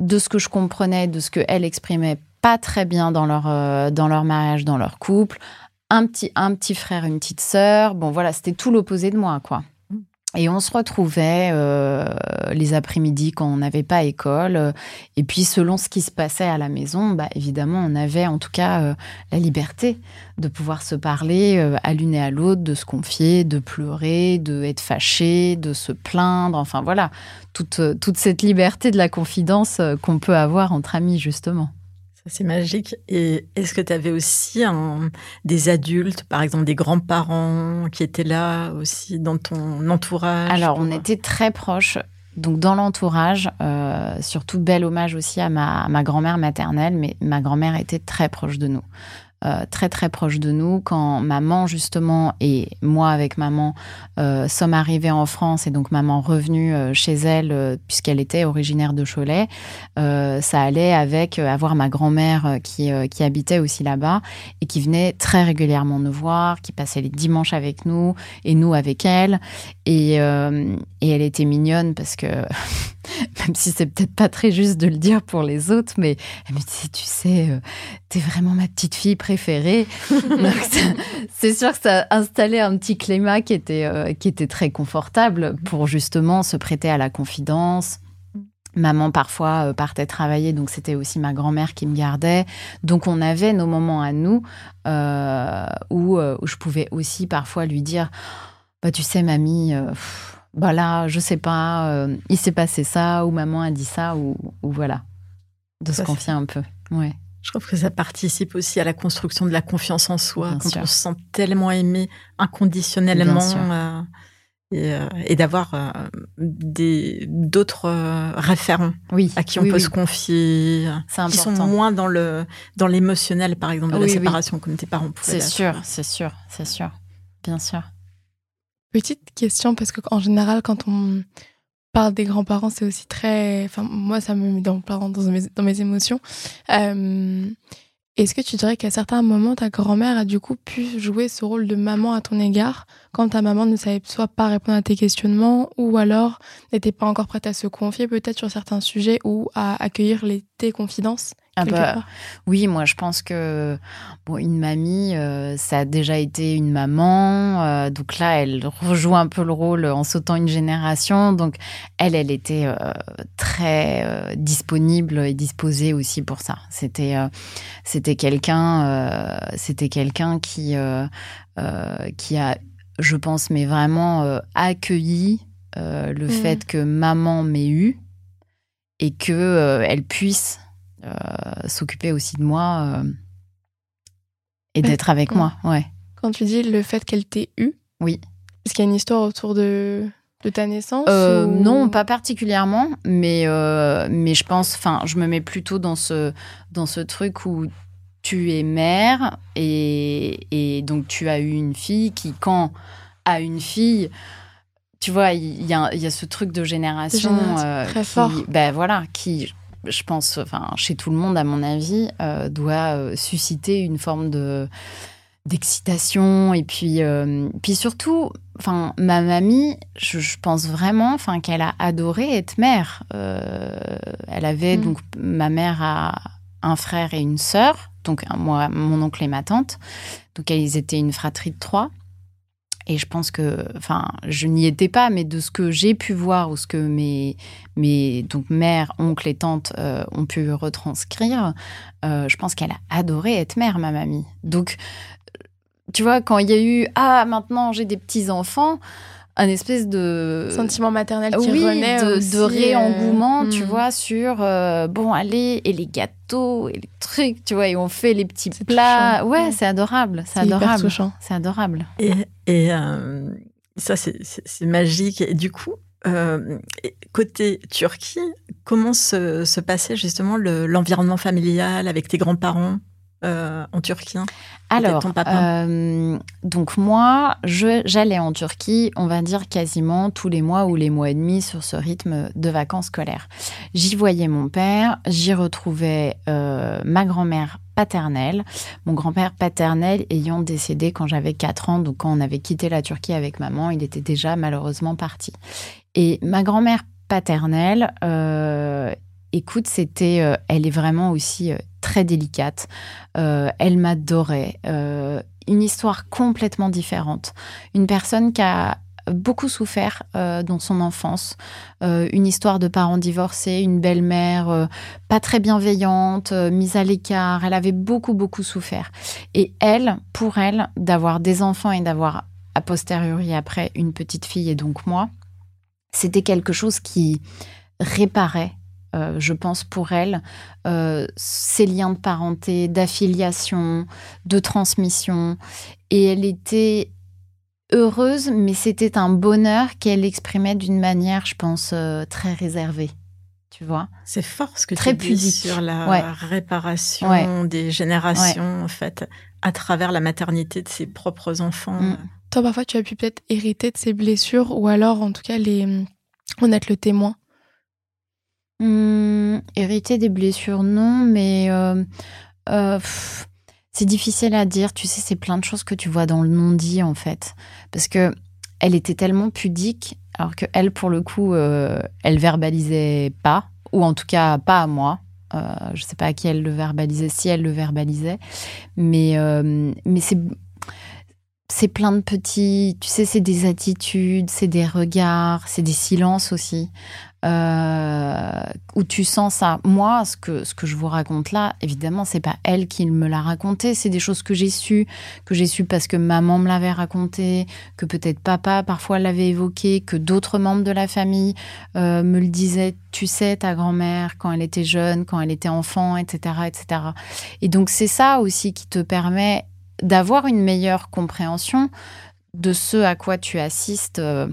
De ce que je comprenais, de ce qu'elle exprimait pas très bien dans leur, euh, dans leur mariage, dans leur couple. Un petit, un petit frère, une petite sœur. Bon, voilà, c'était tout l'opposé de moi, quoi. Et on se retrouvait euh, les après-midi quand on n'avait pas école. Et puis, selon ce qui se passait à la maison, bah, évidemment, on avait en tout cas euh, la liberté de pouvoir se parler euh, à l'une et à l'autre, de se confier, de pleurer, de être fâché, de se plaindre. Enfin, voilà, toute, toute cette liberté de la confidence qu'on peut avoir entre amis, justement. C'est magique. Et est-ce que tu avais aussi des adultes, par exemple des grands-parents qui étaient là aussi dans ton entourage Alors, on était très proches. Donc, dans l'entourage, euh, surtout bel hommage aussi à ma, ma grand-mère maternelle, mais ma grand-mère était très proche de nous. Euh, très très proche de nous. Quand maman justement et moi avec maman euh, sommes arrivés en France et donc maman revenue euh, chez elle puisqu'elle était originaire de Cholet, ça allait avec avoir ma grand-mère qui, qui habitait aussi là-bas et qui venait très régulièrement nous voir, qui passait les dimanches avec nous et nous avec elle. Et, et elle était mignonne parce que même si c'est peut-être pas très juste de le dire pour les autres, mais elle me disait, tu sais, t'es vraiment ma petite fille préférée préféré. c'est sûr que ça a installé un petit climat qui était, euh, qui était très confortable pour justement se prêter à la confidence. Maman parfois partait travailler, donc c'était aussi ma grand-mère qui me gardait. Donc on avait nos moments à nous où, où, je pouvais aussi parfois lui dire, bah tu sais mamie, bah là je sais pas, il s'est passé ça ou maman a dit ça ou, ou voilà, de se confier un peu. Ouais. Je trouve que ça participe aussi à la construction de la confiance en soi, quand on se sent tellement aimé inconditionnellement. Euh, euh, et, d'avoir euh, des d'autres référents oui, à qui on peut se confier, qui sont moins dans le dans l'émotionnel, par exemple, de la séparation, comme tes parents pouvaient. C'est sûr, c'est sûr, c'est sûr, bien sûr. Petite question, parce qu'en général, quand on parle des grands-parents, c'est aussi très. Enfin, moi, ça me met dans, mes, dans mes émotions. Euh, est-ce que tu dirais qu'à certains moments, ta grand-mère a du coup pu jouer ce rôle de maman à ton égard quand ta maman ne savait soit pas répondre à tes questionnements ou alors n'était pas encore prête à se confier peut-être sur certains sujets ou à accueillir les, tes confidences? Ah bah, oui, moi je pense que bon, une mamie, euh, ça a déjà été une maman, euh, donc là elle rejoue un peu le rôle en sautant une génération. Donc elle, elle était euh, très disponible et disposée aussi pour ça. C'était c'était quelqu'un, c'était quelqu'un qui qui a, je pense, mais vraiment accueilli le mmh. fait que maman m'ait eu et que elle puisse s'occuper aussi de moi euh, et d'être avec moi. Ouais. Quand tu dis le fait qu'elle t'ait eu, oui. Est-ce qu'il y a une histoire autour de, de ta naissance euh, Non, pas particulièrement, mais, mais je pense, enfin, je me mets plutôt dans ce, dans ce truc où tu es mère et, et donc tu as eu une fille qui, quand a une fille, tu vois, il y, a, y a ce truc de génération, très fort. Ben voilà, qui je pense, enfin, chez tout le monde, à mon avis, euh, doit euh, susciter une forme de d'excitation et puis euh, puis surtout enfin ma mamie je, pense vraiment enfin qu'elle a adoré être mère. Elle avait mm. donc ma mère a un frère et une sœur donc moi mon oncle et ma tante. Donc ils étaient une fratrie de trois et je pense que, enfin, je n'y étais pas, mais de ce que j'ai pu voir ou ce que mes, mes donc mères, oncles et tantes euh, ont pu retranscrire, euh, je pense qu'elle a adoré être mère, ma mamie. Donc, tu vois, quand il y a eu ah maintenant j'ai des petits enfants, un espèce de sentiment maternel qui renaît de, aussi, de réengouement, tu hmm. vois, sur bon allez et les gâteaux et les trucs, tu vois, et on fait les petits plats. Ouais, c'est adorable, c'est adorable, c'est adorable. Et, et euh, ça c'est magique. Et du coup, euh, côté Turquie, comment se, se passait justement l'environnement familial avec tes grands-parents? Euh, en Turquie hein, Alors, euh, donc moi, j'allais en Turquie, on va dire quasiment tous les mois ou les mois et demi sur ce rythme de vacances scolaires. J'y voyais mon père, j'y retrouvais euh, ma grand-mère paternelle, mon grand-père paternel ayant décédé quand j'avais 4 ans, donc quand on avait quitté la Turquie avec maman, il était déjà malheureusement parti. Et ma grand-mère paternelle, écoute, c'était, elle est vraiment aussi très délicate. Euh, elle m'adorait. Euh, une histoire complètement différente. Une personne qui a beaucoup souffert euh, dans son enfance. une histoire de parents divorcés, une belle-mère pas très bienveillante, mise à l'écart. Elle avait beaucoup, beaucoup souffert. Et elle, pour elle, d'avoir des enfants et d'avoir a posteriori après une petite fille et donc moi, c'était quelque chose qui réparait euh, je pense, pour elle, euh, ces liens de parenté, d'affiliation, de transmission. Et elle était heureuse, mais c'était un bonheur qu'elle exprimait d'une manière, je pense, euh, très réservée. Tu vois C'est fort ce que très tu dis sur la réparation des générations, en fait, à travers la maternité de ses propres enfants. Mm. Toi, parfois, tu as pu peut-être hériter de ces blessures, ou alors, en tout cas, les... en être le témoin. Mmh, hériter des blessures, non, mais euh, euh, c'est difficile à dire. Tu sais, c'est plein de choses que tu vois dans le non-dit, en fait. Parce que elle était tellement pudique, alors que elle, pour le coup, euh, elle verbalisait pas, ou en tout cas pas à moi. je sais pas à qui elle le verbalisait, si elle le verbalisait, mais, mais c'est c'est plein de petits, tu sais, c'est des attitudes, c'est des regards, c'est des silences aussi. Euh, où tu sens ça. Moi, ce que, je vous raconte là, évidemment, c'est pas elle qui me l'a raconté, c'est des choses que j'ai su, que j'ai su parce que maman me l'avait raconté, que peut-être papa parfois l'avait évoqué, que d'autres membres de la famille euh, me le disaient. Tu sais, ta grand-mère, quand elle était jeune, quand elle était enfant, etc., etc. Et donc, c'est ça aussi qui te permet d'avoir une meilleure compréhension de ce à quoi tu assistes. Euh,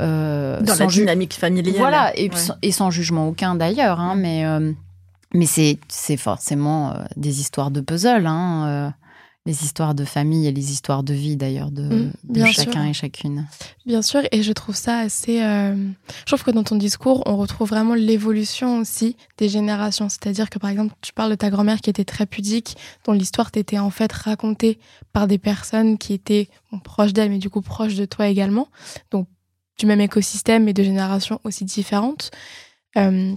euh, Dans la dynamique familiale. Voilà, et, sans jugement aucun d'ailleurs, hein, mais, euh, mais c'est forcément des histoires de puzzle. Hein, les histoires de famille et les histoires de vie d'ailleurs de, mm, chacun et chacune. Bien sûr, et je trouve ça assez... Euh, je trouve que dans ton discours, on retrouve vraiment l'évolution aussi des générations. C'est-à-dire que par exemple, tu parles de ta grand-mère qui était très pudique, dont l'histoire t'était en fait racontée par des personnes qui étaient proches d'elle, mais du coup proches de toi également. Donc du même écosystème et de générations aussi différentes. Euh,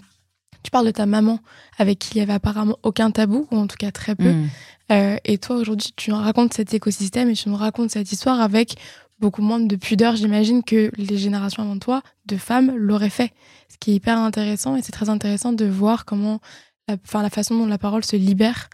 tu parles de ta maman avec qui il y avait apparemment aucun tabou, ou en tout cas très peu. Mm. Euh, et toi, aujourd'hui, tu nous racontes cet écosystème et tu nous racontes cette histoire avec beaucoup moins de pudeur, j'imagine, que les générations avant toi de femmes l'auraient fait. Ce qui est hyper intéressant et c'est très intéressant de voir comment, la, enfin, la façon dont la parole se libère,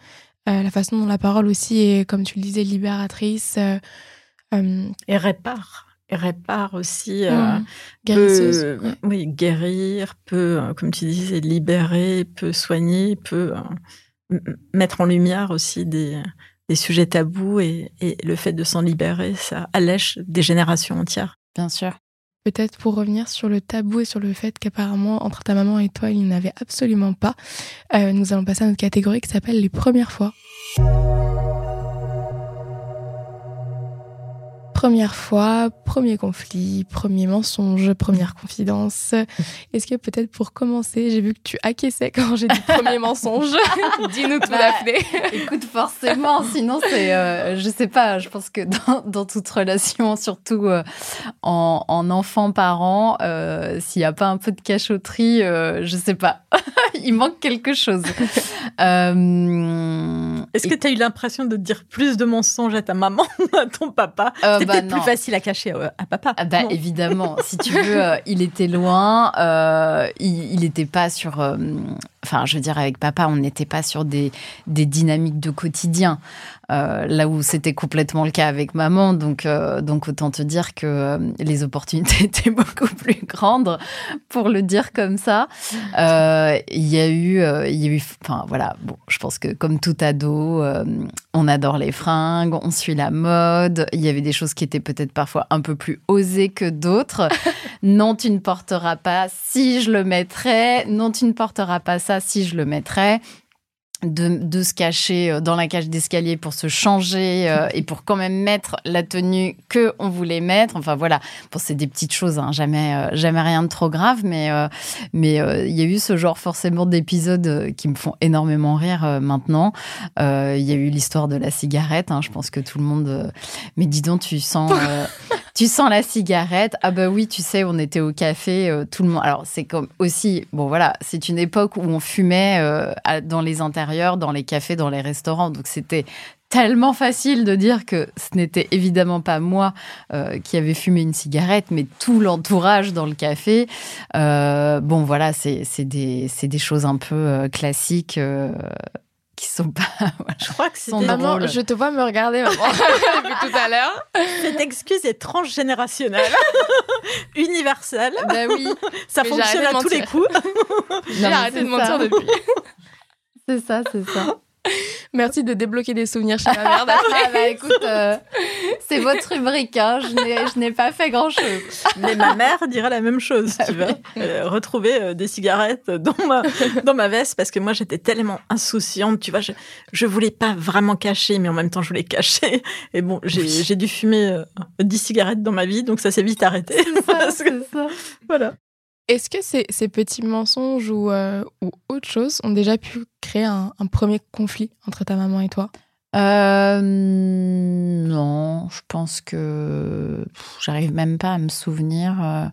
euh, la façon dont la parole aussi est, comme tu le disais, libératrice. Euh, et répare. Et répare aussi. Mmh. Peut, Oui, guérir, peut, comme tu disais, libérer, peut soigner, peut mettre en lumière aussi des, sujets tabous et, le fait de s'en libérer, ça allège des générations entières. Bien sûr. Peut-être pour revenir sur le tabou et sur le fait qu'apparemment entre ta maman et toi il n'y en avait absolument pas, euh, nous allons passer à notre catégorie qui s'appelle les premières fois. Première fois, premier conflit, premier mensonge, première confidence. Est-ce que peut-être pour commencer, j'ai vu que tu acquiesçais quand j'ai dit premier mensonge. Dis-nous tout, bah, Écoute, forcément, sinon c'est, euh, je sais pas, je pense que dans, toute relation, surtout euh, en, enfant-parent, euh, s'il n'y a pas un peu de cachotterie, je sais pas, il manque quelque chose. Est-ce que tu as eu l'impression de dire plus de mensonges à ta maman, à ton papa? Bah, plus facile à cacher à, papa. Ah bah, évidemment, si tu veux, euh, il était loin, euh, il n'était pas sur. Enfin, je veux dire, avec papa, on n'était pas sur des, des dynamiques de quotidien. Euh, là où c'était complètement le cas avec maman. Donc, euh, donc autant te dire que euh, les opportunités étaient beaucoup plus grandes, pour le dire comme ça. Il y a eu, il y a eu, enfin voilà, bon, je pense que comme tout ado, on adore les fringues, on suit la mode. Il y avait des choses qui étaient peut-être parfois un peu plus osées que d'autres. non, tu ne porteras pas si je le mettrais. Non, tu ne porteras pas ça si je le mettrais de, se cacher euh, dans la cage d'escalier pour se changer euh, et pour quand même mettre la tenue que on voulait mettre. Enfin voilà, bon, c'est des petites choses, hein, jamais, euh, jamais rien de trop grave, mais mais il y a eu ce genre forcément d'épisodes qui me font énormément rire maintenant. Il y a eu l'histoire de la cigarette. Hein, je pense que tout le monde. mais dis donc, tu sens. tu sens la cigarette. Ah bah oui, tu sais, on était au café, tout le monde. Alors c'est comme aussi, bon voilà, c'est une époque où on fumait dans les intérieurs dans les cafés, dans les restaurants. Donc c'était tellement facile de dire que ce n'était évidemment pas moi euh, qui avait fumé une cigarette, mais tout l'entourage dans le café. Euh, bon, voilà, c'est des, choses un peu euh, classiques. Qui sont pas. je crois que c'est maman. Je te vois me regarder maman depuis tout à l'heure. Cette excuse est transgénérationnelle, universelle. Ben oui. Ça fonctionne à tous les coups. J'ai arrêté de mentir depuis. C'est ça, c'est ça. Merci de débloquer des souvenirs chez ma mère. ah bah écoute, euh, c'est votre rubrique, hein. je n'ai pas fait grand-chose. Mais ma mère dirait la même chose, tu vois. Euh, retrouver euh, des cigarettes dans ma, dans ma veste, parce que moi j'étais tellement insouciante, tu vois, je, je voulais pas vraiment cacher, mais en même temps je voulais cacher. Et bon, j'ai dû fumer 10 cigarettes dans ma vie, donc ça s'est vite arrêté. C'est ça, ça. Voilà. Est-ce que ces, petits mensonges ou, euh, ou autre chose ont déjà pu créer un, premier conflit entre ta maman et toi? Euh, Non, je pense que j'arrive même pas à me souvenir.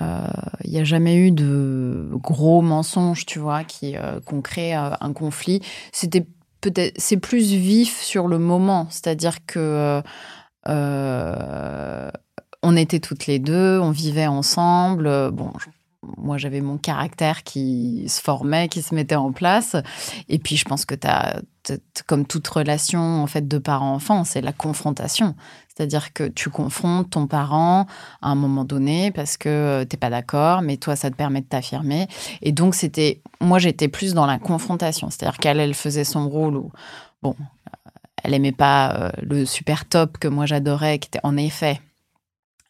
Il euh, n'y a jamais eu de gros mensonges, tu vois, qui ont créé un conflit. C'était peut-être, c'est plus vif sur le moment, c'est-à-dire que on était toutes les deux, on vivait ensemble. Bon, moi, j'avais mon caractère qui se formait, qui se mettait en place. Et puis, je pense que tu as, comme toute relation en fait de parent-enfant, c'est la confrontation. C'est-à-dire que tu confrontes ton parent à un moment donné parce que euh, t'es pas d'accord, mais toi, ça te permet de t'affirmer. Et donc, c'était, moi, j'étais plus dans la confrontation. C'est-à-dire qu'elle, elle faisait son rôle où, bon, elle aimait pas euh, le super top que moi j'adorais, qui était en effet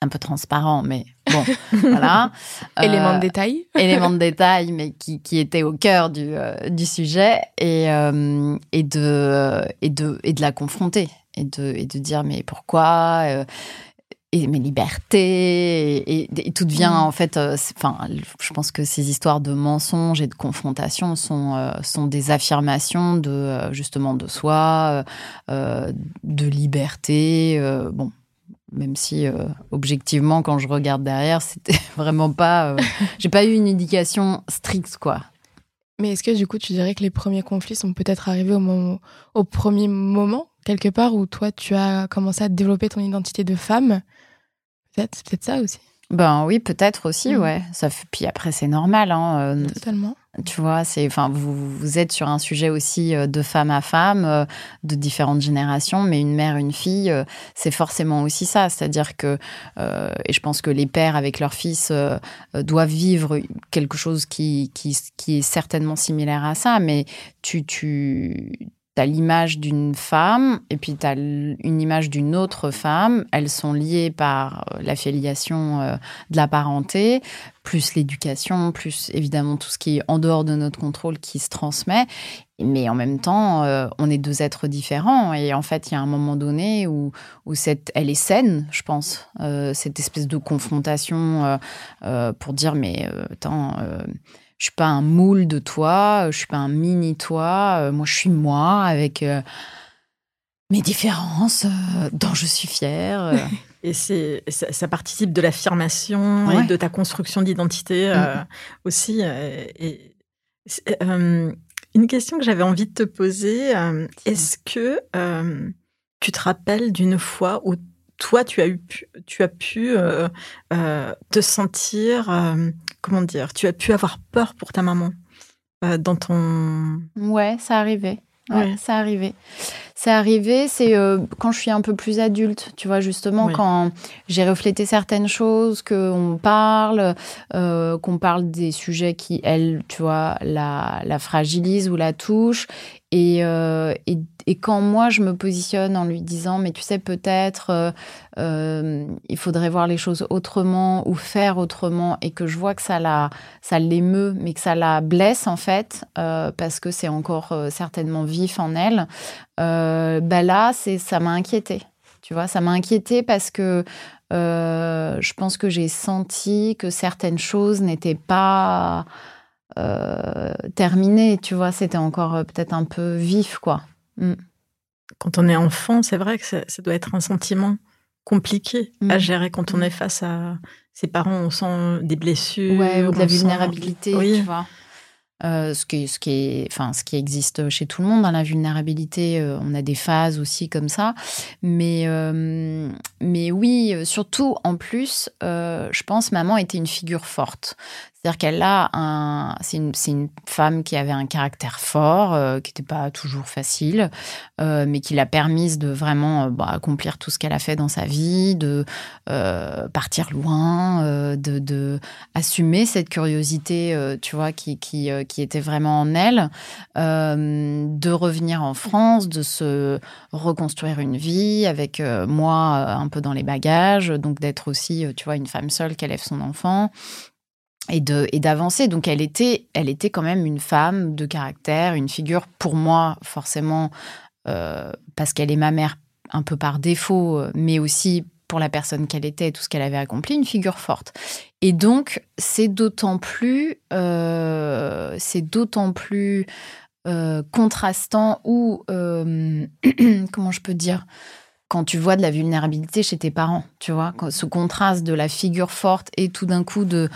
un peu transparent, mais bon, voilà. élément de euh, détail. élément de détail, mais qui, qui était au cœur du, du sujet et, et, de, et, de, et de la confronter et de, et de dire mais pourquoi euh, et mes libertés et, tout devient mm. en fait euh, enfin je pense que ces histoires de mensonges et de confrontation sont euh, sont des affirmations de justement de soi de liberté bon même si objectivement quand je regarde derrière c'était vraiment pas j'ai pas eu une indication stricte quoi mais est-ce que du coup tu dirais que les premiers conflits sont peut-être arrivés au moment au premier moment quelque part où toi, tu as commencé à développer ton identité de femme? Peut-être, peut-être ça aussi. Ben oui, peut-être aussi, mm. ouais. Ça Puis après, c'est normal. Hein, euh, Totalement. Tu vois, c'est, enfin, vous, vous êtes sur un sujet aussi euh, de femme à femme, euh, de différentes générations, mais une mère, une fille, c'est forcément aussi ça. C'est-à-dire que, et je pense que les pères avec leurs fils doivent vivre quelque chose qui, qui, qui est certainement similaire à ça, mais tu, tu, tu as l'image d'une femme et puis tu as une image d'une autre femme. Elles sont liées par euh, la filiation euh, de la parenté, plus l'éducation, plus évidemment tout ce qui est en dehors de notre contrôle qui se transmet. Mais en même temps, euh, on est deux êtres différents. Et en fait, il y a un moment donné où, où cette, elle est saine, je pense, cette espèce de confrontation pour dire, mais attends je suis pas un moule de toi, je suis pas un mini toi, euh, moi je suis moi avec euh, mes différences euh, dont je suis fière. Et c'est ça, participe de l'affirmation et de ta construction d'identité mm. aussi. Et, une question que j'avais envie de te poser, est-ce que tu te rappelles d'une fois où toi, tu as, eu, tu as pu te sentir comment dire, tu as pu avoir peur pour ta maman euh, dans ton. Ouais, ça arrivait. Ouais, ça arrivait. C'est arrivé, c'est euh, quand je suis un peu plus adulte, tu vois, justement, quand j'ai reflété certaines choses, qu'on parle, euh, qu'on parle des sujets qui, elle, tu vois, la, la fragilisent ou la touchent. Et, et et quand moi, je me positionne en lui disant, mais tu sais, peut-être, euh, euh, il faudrait voir les choses autrement ou faire autrement, et que je vois que ça, la, ça l'émeut, mais que ça la blesse, en fait, euh, parce que c'est encore certainement vif en elle, bah là, c'est, ça m'a inquiété. Tu vois, ça m'a inquiété parce que je pense que j'ai senti que certaines choses n'étaient pas terminées, tu vois, c'était encore peut-être un peu vif, quoi. Mm. Quand on est enfant, c'est vrai que ça, doit être un sentiment compliqué à mm. gérer quand on est face à ses parents, on sent des blessures. ou de la vulnérabilité, tu vois. Euh, ce, qui, ce, qui est, enfin, ce qui existe chez tout le monde, hein, la vulnérabilité, euh, on a des phases aussi comme ça. Mais, euh, mais oui, surtout en plus, je pense maman était une figure forte. C'est-à-dire qu'elle a un. C'est une, une, femme qui avait un caractère fort, euh, qui n'était pas toujours facile, euh, mais qui l'a permise de vraiment euh, bah, accomplir tout ce qu'elle a fait dans sa vie, de partir loin, de, de, assumer cette curiosité, tu vois, qui, qui, qui, était vraiment en elle, de revenir en France, de se reconstruire une vie avec moi un peu dans les bagages, donc d'être aussi, tu vois, une femme seule qui élève son enfant et d'avancer. Donc elle était elle était quand même une femme de caractère une figure pour moi forcément euh, parce qu'elle est ma mère un peu par défaut mais aussi pour la personne qu'elle était et tout ce qu'elle avait accompli une figure forte. Et donc c'est d'autant plus euh, c'est d'autant plus euh, contrastant ou comment je peux dire? Quand tu vois de la vulnérabilité chez tes parents, tu vois, ce contraste de la figure forte et tout d'un coup de,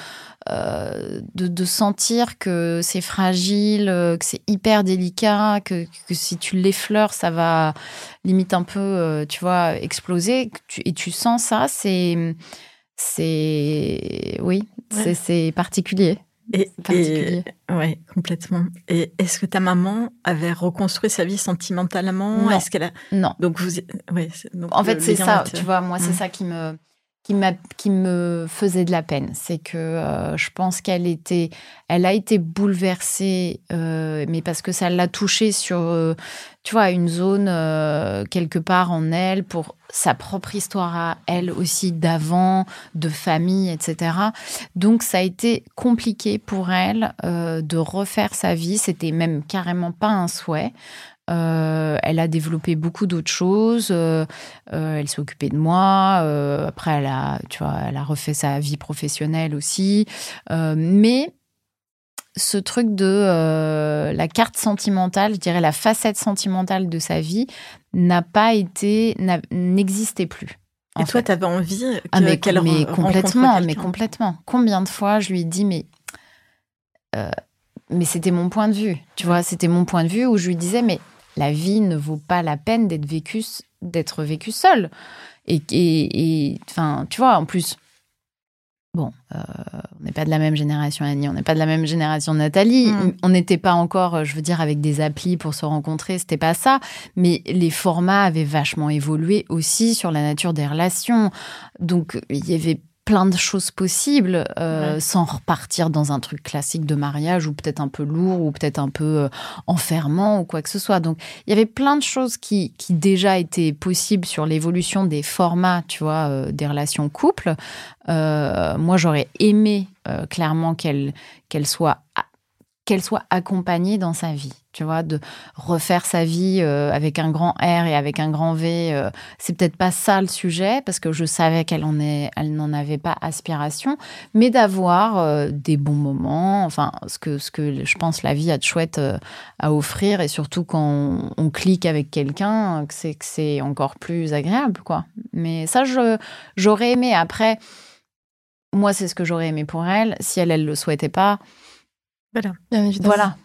euh, de, sentir que c'est fragile, euh, que c'est hyper délicat, que, si tu l'effleures, ça va limite un peu, euh, tu vois, exploser. Et tu sens ça, c'est c'est oui, c'est particulier. Et, ouais, complètement. Et est-ce que ta maman avait reconstruit sa vie sentimentalement? Non. Est-ce qu'elle a... Non. Donc vous, ouais, en fait, c'est ça. Tu vois, moi, c'est mm. ça qui me qui, me faisait de la peine. C'est que euh, je pense qu'elle était, elle a été bouleversée, euh, mais parce que ça l'a touchée sur, euh, tu vois, une zone quelque part en elle pour sa propre histoire à elle aussi d'avant, de famille, etc. Donc ça a été compliqué pour elle de refaire sa vie. C'était même carrément pas un souhait. Euh, elle a développé beaucoup d'autres choses. Euh, euh, elle s'est occupée de moi. après, elle a, tu vois, elle a refait sa vie professionnelle aussi. mais ce truc de la carte sentimentale, je dirais la facette sentimentale de sa vie, n'a pas été, n'existait plus. Et toi, tu avais envie ah, mais, mais complètement, mais complètement. Combien de fois je lui ai dit, mais mais c'était mon point de vue, tu vois, c'était mon point de vue où je lui disais, mais la vie ne vaut pas la peine d'être vécue d'être. Et, enfin, tu vois, en plus, bon, euh, on n'est pas de la même génération, Annie, on n'est pas de la même génération, Nathalie. Mm. On n'était pas encore, je veux dire, avec des applis pour se rencontrer, c'était pas ça. Mais les formats avaient vachement évolué aussi sur la nature des relations. Donc, il y avait plein de choses possibles euh, sans repartir dans un truc classique de mariage ou peut-être un peu lourd ou peut-être un peu euh, enfermant ou quoi que ce soit. Donc il y avait plein de choses qui, qui déjà étaient possibles sur l'évolution des formats, tu vois, euh, des relations couples. moi j'aurais aimé clairement qu'elle qu'elle soit qu'elle soit accompagnée dans sa vie, tu vois, de refaire sa vie euh, avec un grand R et avec un grand V. Euh, c'est peut-être pas ça le sujet parce que je savais qu'elle en est, elle n'en avait pas aspiration, mais d'avoir euh, des bons moments. Enfin, ce que ce que je pense la vie a de chouette à offrir et surtout quand on, clique avec quelqu'un, c'est que c'est encore plus agréable, quoi. Mais ça, je j'aurais aimé. Après, moi, c'est ce que j'aurais aimé pour elle. Si elle, elle le souhaitait pas voilà. Bien évidemment. Voilà.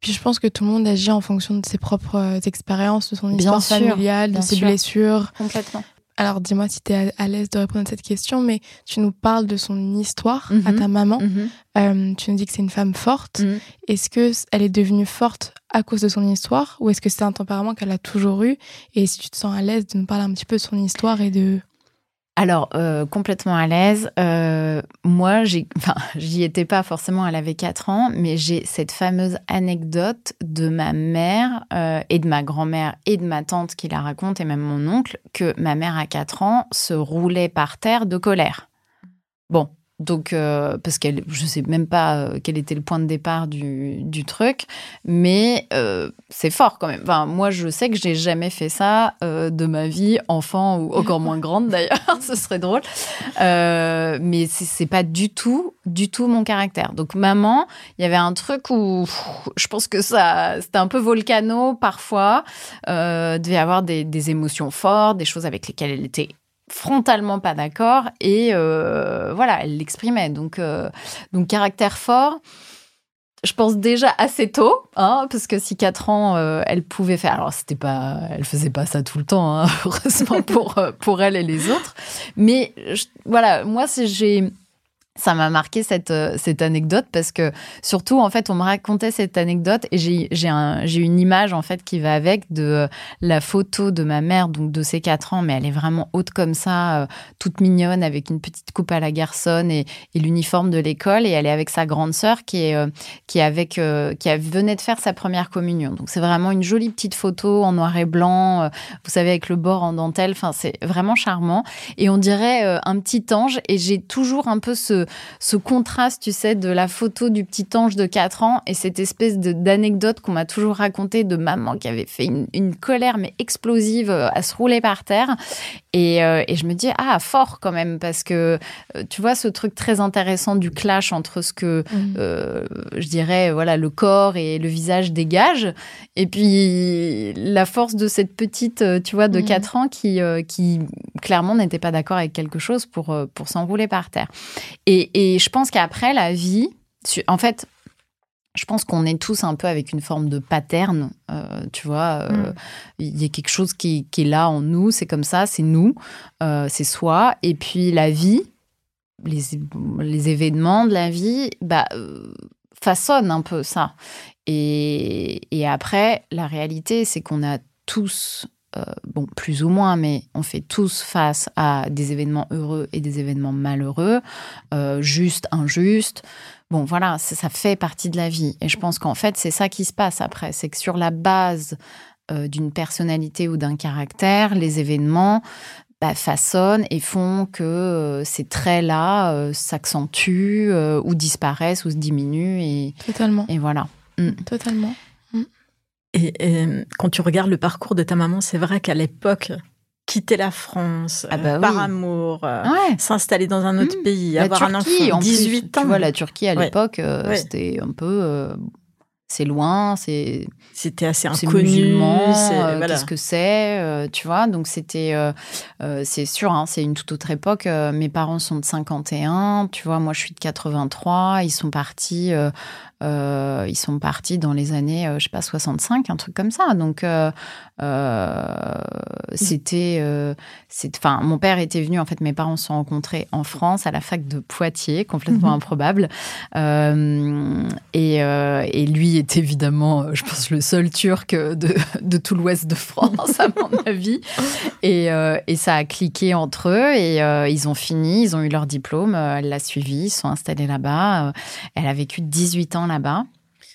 Puis je pense que tout le monde agit en fonction de ses propres euh, expériences, de son histoire familiale, de ses blessures. Complètement. Alors dis-moi si tu es à, l'aise de répondre à cette question, mais tu nous parles de son histoire à mhm. ta maman. Mhm. Euh, tu nous dis que c'est une femme forte. Mhm. Est-ce qu'elle est devenue forte à cause de son histoire ou est-ce que c'est un tempérament qu'elle a toujours eu? Et si tu te sens à l'aise de nous parler un petit peu de son histoire et de alors, euh, complètement à l'aise. Euh, moi, j'y étais pas forcément, elle avait 4 ans, mais j'ai cette fameuse anecdote de ma mère euh, et de ma grand-mère et de ma tante qui la raconte, et même mon oncle, que ma mère à 4 ans se roulait par terre de colère. Bon, donc, euh, parce qu'elle, je sais même pas euh, quel était le point de départ du, du truc, mais euh, c'est fort quand même. Enfin, moi, je sais que j'ai jamais fait ça de ma vie, enfant ou encore moins grande d'ailleurs, ce serait drôle. mais c'est pas du tout, du tout mon caractère. Donc, maman, il y avait un truc où je pense que ça, c'était un peu volcano parfois. devait avoir des, des émotions fortes, des choses avec lesquelles elle était frontalement pas d'accord et euh, voilà, elle l'exprimait. Donc, euh, donc caractère fort. Je pense déjà assez tôt, hein, parce que si 4 ans, euh, elle pouvait faire. Alors, c'était pas, elle faisait pas ça tout le temps, hein, heureusement pour, pour elle et les autres. Mais voilà, moi, j'ai ça m'a marqué cette, euh, cette anecdote parce que surtout en fait on me racontait cette anecdote et j'ai un, une image en fait qui va avec de euh, la photo de ma mère donc de ses quatre ans mais elle est vraiment haute comme ça euh, toute mignonne avec une petite coupe à la garçonne et, et l'uniforme de l'école. Et elle est avec sa grande sœur qui est qui est avec qui venait de faire sa première communion. Donc c'est vraiment une jolie petite photo en noir et blanc vous savez avec le bord en dentelle. Enfin c'est vraiment charmant. Et on dirait un petit ange. Et j'ai toujours un peu ce ce, contraste, tu sais, de la photo du petit ange de 4 ans et cette espèce d'anecdote qu'on m'a toujours racontée de maman qui avait fait une, colère mais explosive euh, à se rouler par terre. Et, euh, et, je me dis, ah, fort quand même, parce que euh, tu vois ce truc très intéressant du clash entre ce que mmh. je dirais, voilà, le corps et le visage dégagent, et puis la force de cette petite, tu vois, de 4 mmh. ans qui, qui clairement n'était pas d'accord avec quelque chose pour, pour s'enrouler par terre. Et, et, je pense qu'après, la vie, en fait, je pense qu'on est tous un peu avec une forme de pattern, euh, tu vois. Euh, mm. Il y a quelque chose qui, est là en nous, c'est comme ça, c'est nous, euh, c'est soi. Et puis la vie, les, les événements de la vie bah, façonnent un peu ça. Et, et après, la réalité, c'est qu'on a tous, euh, bon, plus ou moins, mais on fait tous face à des événements heureux et des événements malheureux, euh, justes, injustes. Bon, voilà, ça, fait partie de la vie. Et je pense qu'en fait, c'est ça qui se passe après. C'est que sur la base euh, d'une personnalité ou d'un caractère, les événements bah, façonnent et font que ces traits-là s'accentuent ou disparaissent ou se diminuent. Et, Totalement. et voilà. Mm. Totalement. Et, et quand tu regardes le parcours de ta maman, c'est vrai qu'à l'époque, quitter la France Ah bah euh, par oui. amour, euh, Ouais. s'installer dans un autre Mm. pays, La avoir un Turquie, enfant, en plus, 18 ans, Tu vois, la Turquie à Ouais. l'époque, euh, Ouais. c'était un peu. euh, c'est loin, c'est c'était assez inconnu. musulman, c'est- euh, voilà. qu'est-ce que c'est, euh, tu vois? Donc c'était, euh, euh, c'est sûr, hein, c'est une toute autre époque. Euh, mes parents sont de 51, tu vois, moi je suis de 83. Ils sont partis, euh, ils sont partis dans les années, euh, je sais pas, 65, un truc comme ça. Donc euh, euh, c'était, euh, enfin, mon père était venu. En fait, mes parents se sont rencontrés en France à la fac de Poitiers, complètement Mhm. improbable. Et, et lui est évidemment, je pense, le seul Turc de, de tout l'ouest de France, à mon avis. Et, et ça a cliqué entre eux et ils ont fini, ils ont eu leur diplôme. Elle l'a suivi, ils sont installés là-bas. Elle a vécu 18 ans là-bas.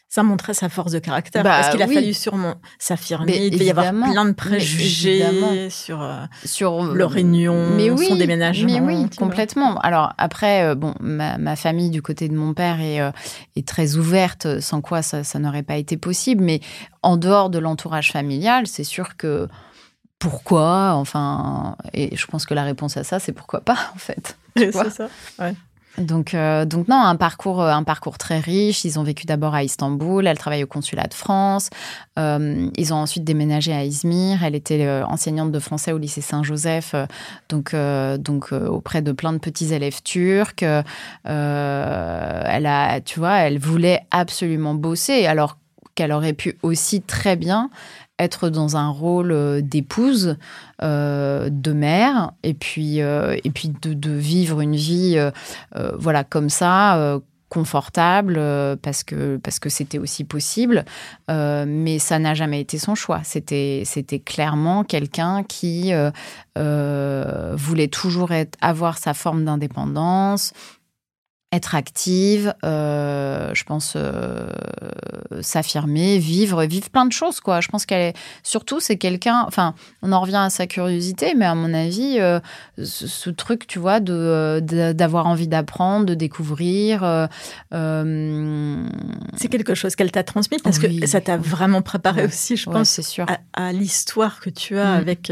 Ça montrait sa force de caractère. Bah, parce qu'il a oui. fallu sûrement s'affirmer. Il devait y avoir plein de préjugés sur euh, Sur leur réunion, mais oui, son déménagement. Mais oui, vois. complètement. Alors après, euh, bon, ma, ma famille du côté de mon père est, euh, est très ouverte, sans quoi ça, ça n'aurait pas été possible. Mais en dehors de l'entourage familial, c'est sûr que pourquoi, enfin, et je pense que la réponse à ça, c'est pourquoi pas, en fait. C'est ça. Donc, euh, donc non, un parcours, euh, un parcours très riche. Ils ont vécu d'abord à Istanbul. Elle travaille au consulat de France. Euh, ils ont ensuite déménagé à Izmir. Elle était enseignante de français au lycée Saint-Joseph, donc donc auprès de plein de petits élèves turcs. Elle a, tu vois, elle voulait absolument bosser, alors qu'elle aurait pu aussi très bien être dans un rôle d'épouse, de mère, et puis, euh, et puis de, vivre une vie euh, euh, voilà, comme ça, euh, confortable, euh, parce que parce que c'était aussi possible. Euh, mais ça n'a jamais été son choix. C'était c'était clairement quelqu'un qui euh, euh, voulait toujours avoir sa forme d'indépendance, être active, euh, je pense euh, s'affirmer, vivre, vivre plein de choses quoi. Je pense qu'elle est surtout c'est quelqu'un. Enfin, on en revient à sa curiosité, mais à mon avis, euh, ce, ce truc, tu vois, de d'avoir envie d'apprendre, de découvrir. C'est quelque chose qu'elle t'a transmis parce Oui. que ça t'a vraiment préparé Ouais. aussi, je ouais, pense, c'est sûr. à, à l'histoire que tu as Mm. avec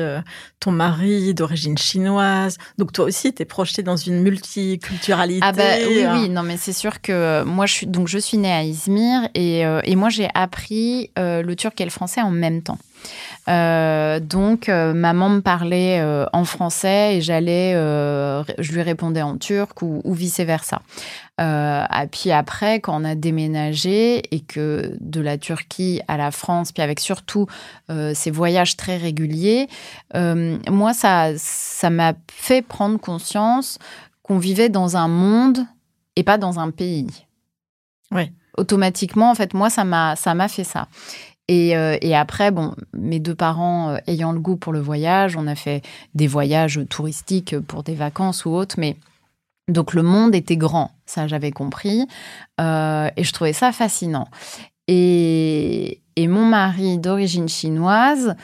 ton mari d'origine chinoise. Donc toi aussi, tu es projeté dans une multiculturalité. Ah bah oui, hein. oui, non mais c'est sûr que euh, moi je suis donc je suis née à Izmir et, euh, et moi j'ai appris euh, le turc et le français en même temps. Euh, donc maman me parlait en français et j'allais, je lui répondais en turc ou, ou vice versa. Et puis après, quand on a déménagé et que de la Turquie à la France, puis avec surtout ces voyages très réguliers, moi ça ça m'a fait prendre conscience qu'on vivait dans un monde et pas dans un pays. Ouais. Automatiquement, en fait, moi, ça m'a, ça m'a fait ça. Et, euh, et après, bon, mes deux parents euh, ayant le goût pour le voyage, on a fait des voyages touristiques pour des vacances ou autres, mais donc le monde était grand, ça j'avais compris, Euh, et je trouvais ça fascinant. Et, et mon mari d'origine chinoise,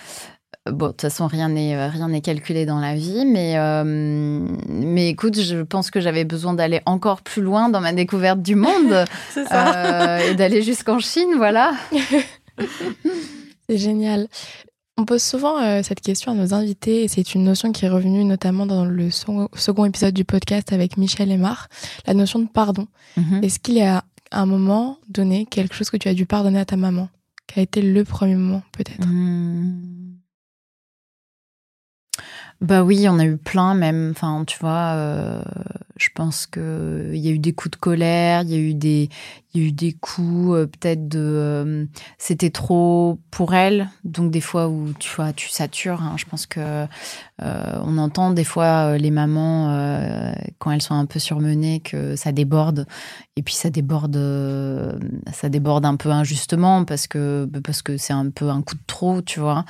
Bon, de toute façon, rien n'est euh, rien n'est calculé dans la vie, mais euh, mais écoute, je pense que j'avais besoin d'aller encore plus loin dans ma découverte du monde ça. euh, et d'aller jusqu'en Chine, voilà. C'est génial. On pose souvent euh, cette question à nos invités et c'est une notion qui est revenue notamment dans le second épisode du podcast avec Michel Aymar, la notion de pardon. Mhm. Est-ce qu'il y a un moment donné quelque chose que tu as dû pardonner à ta maman Qui a été le premier moment peut-être? Hmm. Bah oui, on a eu plein même. Enfin, tu vois, euh, Je pense qu'il y a eu des coups de colère, il y a eu des, il y a eu des coups euh, peut-être de, euh, c'était trop pour elle, donc des fois où tu vois, tu satures. Hein. Je pense que euh, on entend des fois les mamans quand elles sont un peu surmenées que ça déborde, et puis ça déborde, ça déborde un peu injustement parce que parce que c'est un peu un coup de trop, tu vois,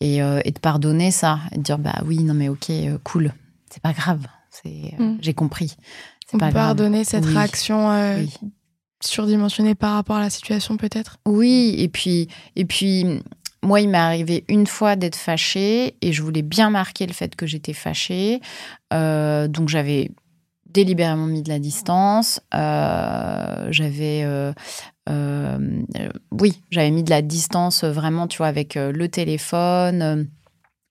et, et de pardonner ça, et de dire bah oui non mais ok cool, c'est pas grave c'est, euh, mm. j'ai compris. On peut pardonner cette réaction euh, surdimensionnée par rapport à la situation, peut-être? Oui, et puis, et puis, moi, il m'est arrivé une fois d'être fâchée et je voulais bien marquer le fait que j'étais fâchée. Euh, donc, j'avais délibérément mis de la distance. j'avais, oui, j'avais mis de la distance vraiment, tu vois, avec le téléphone.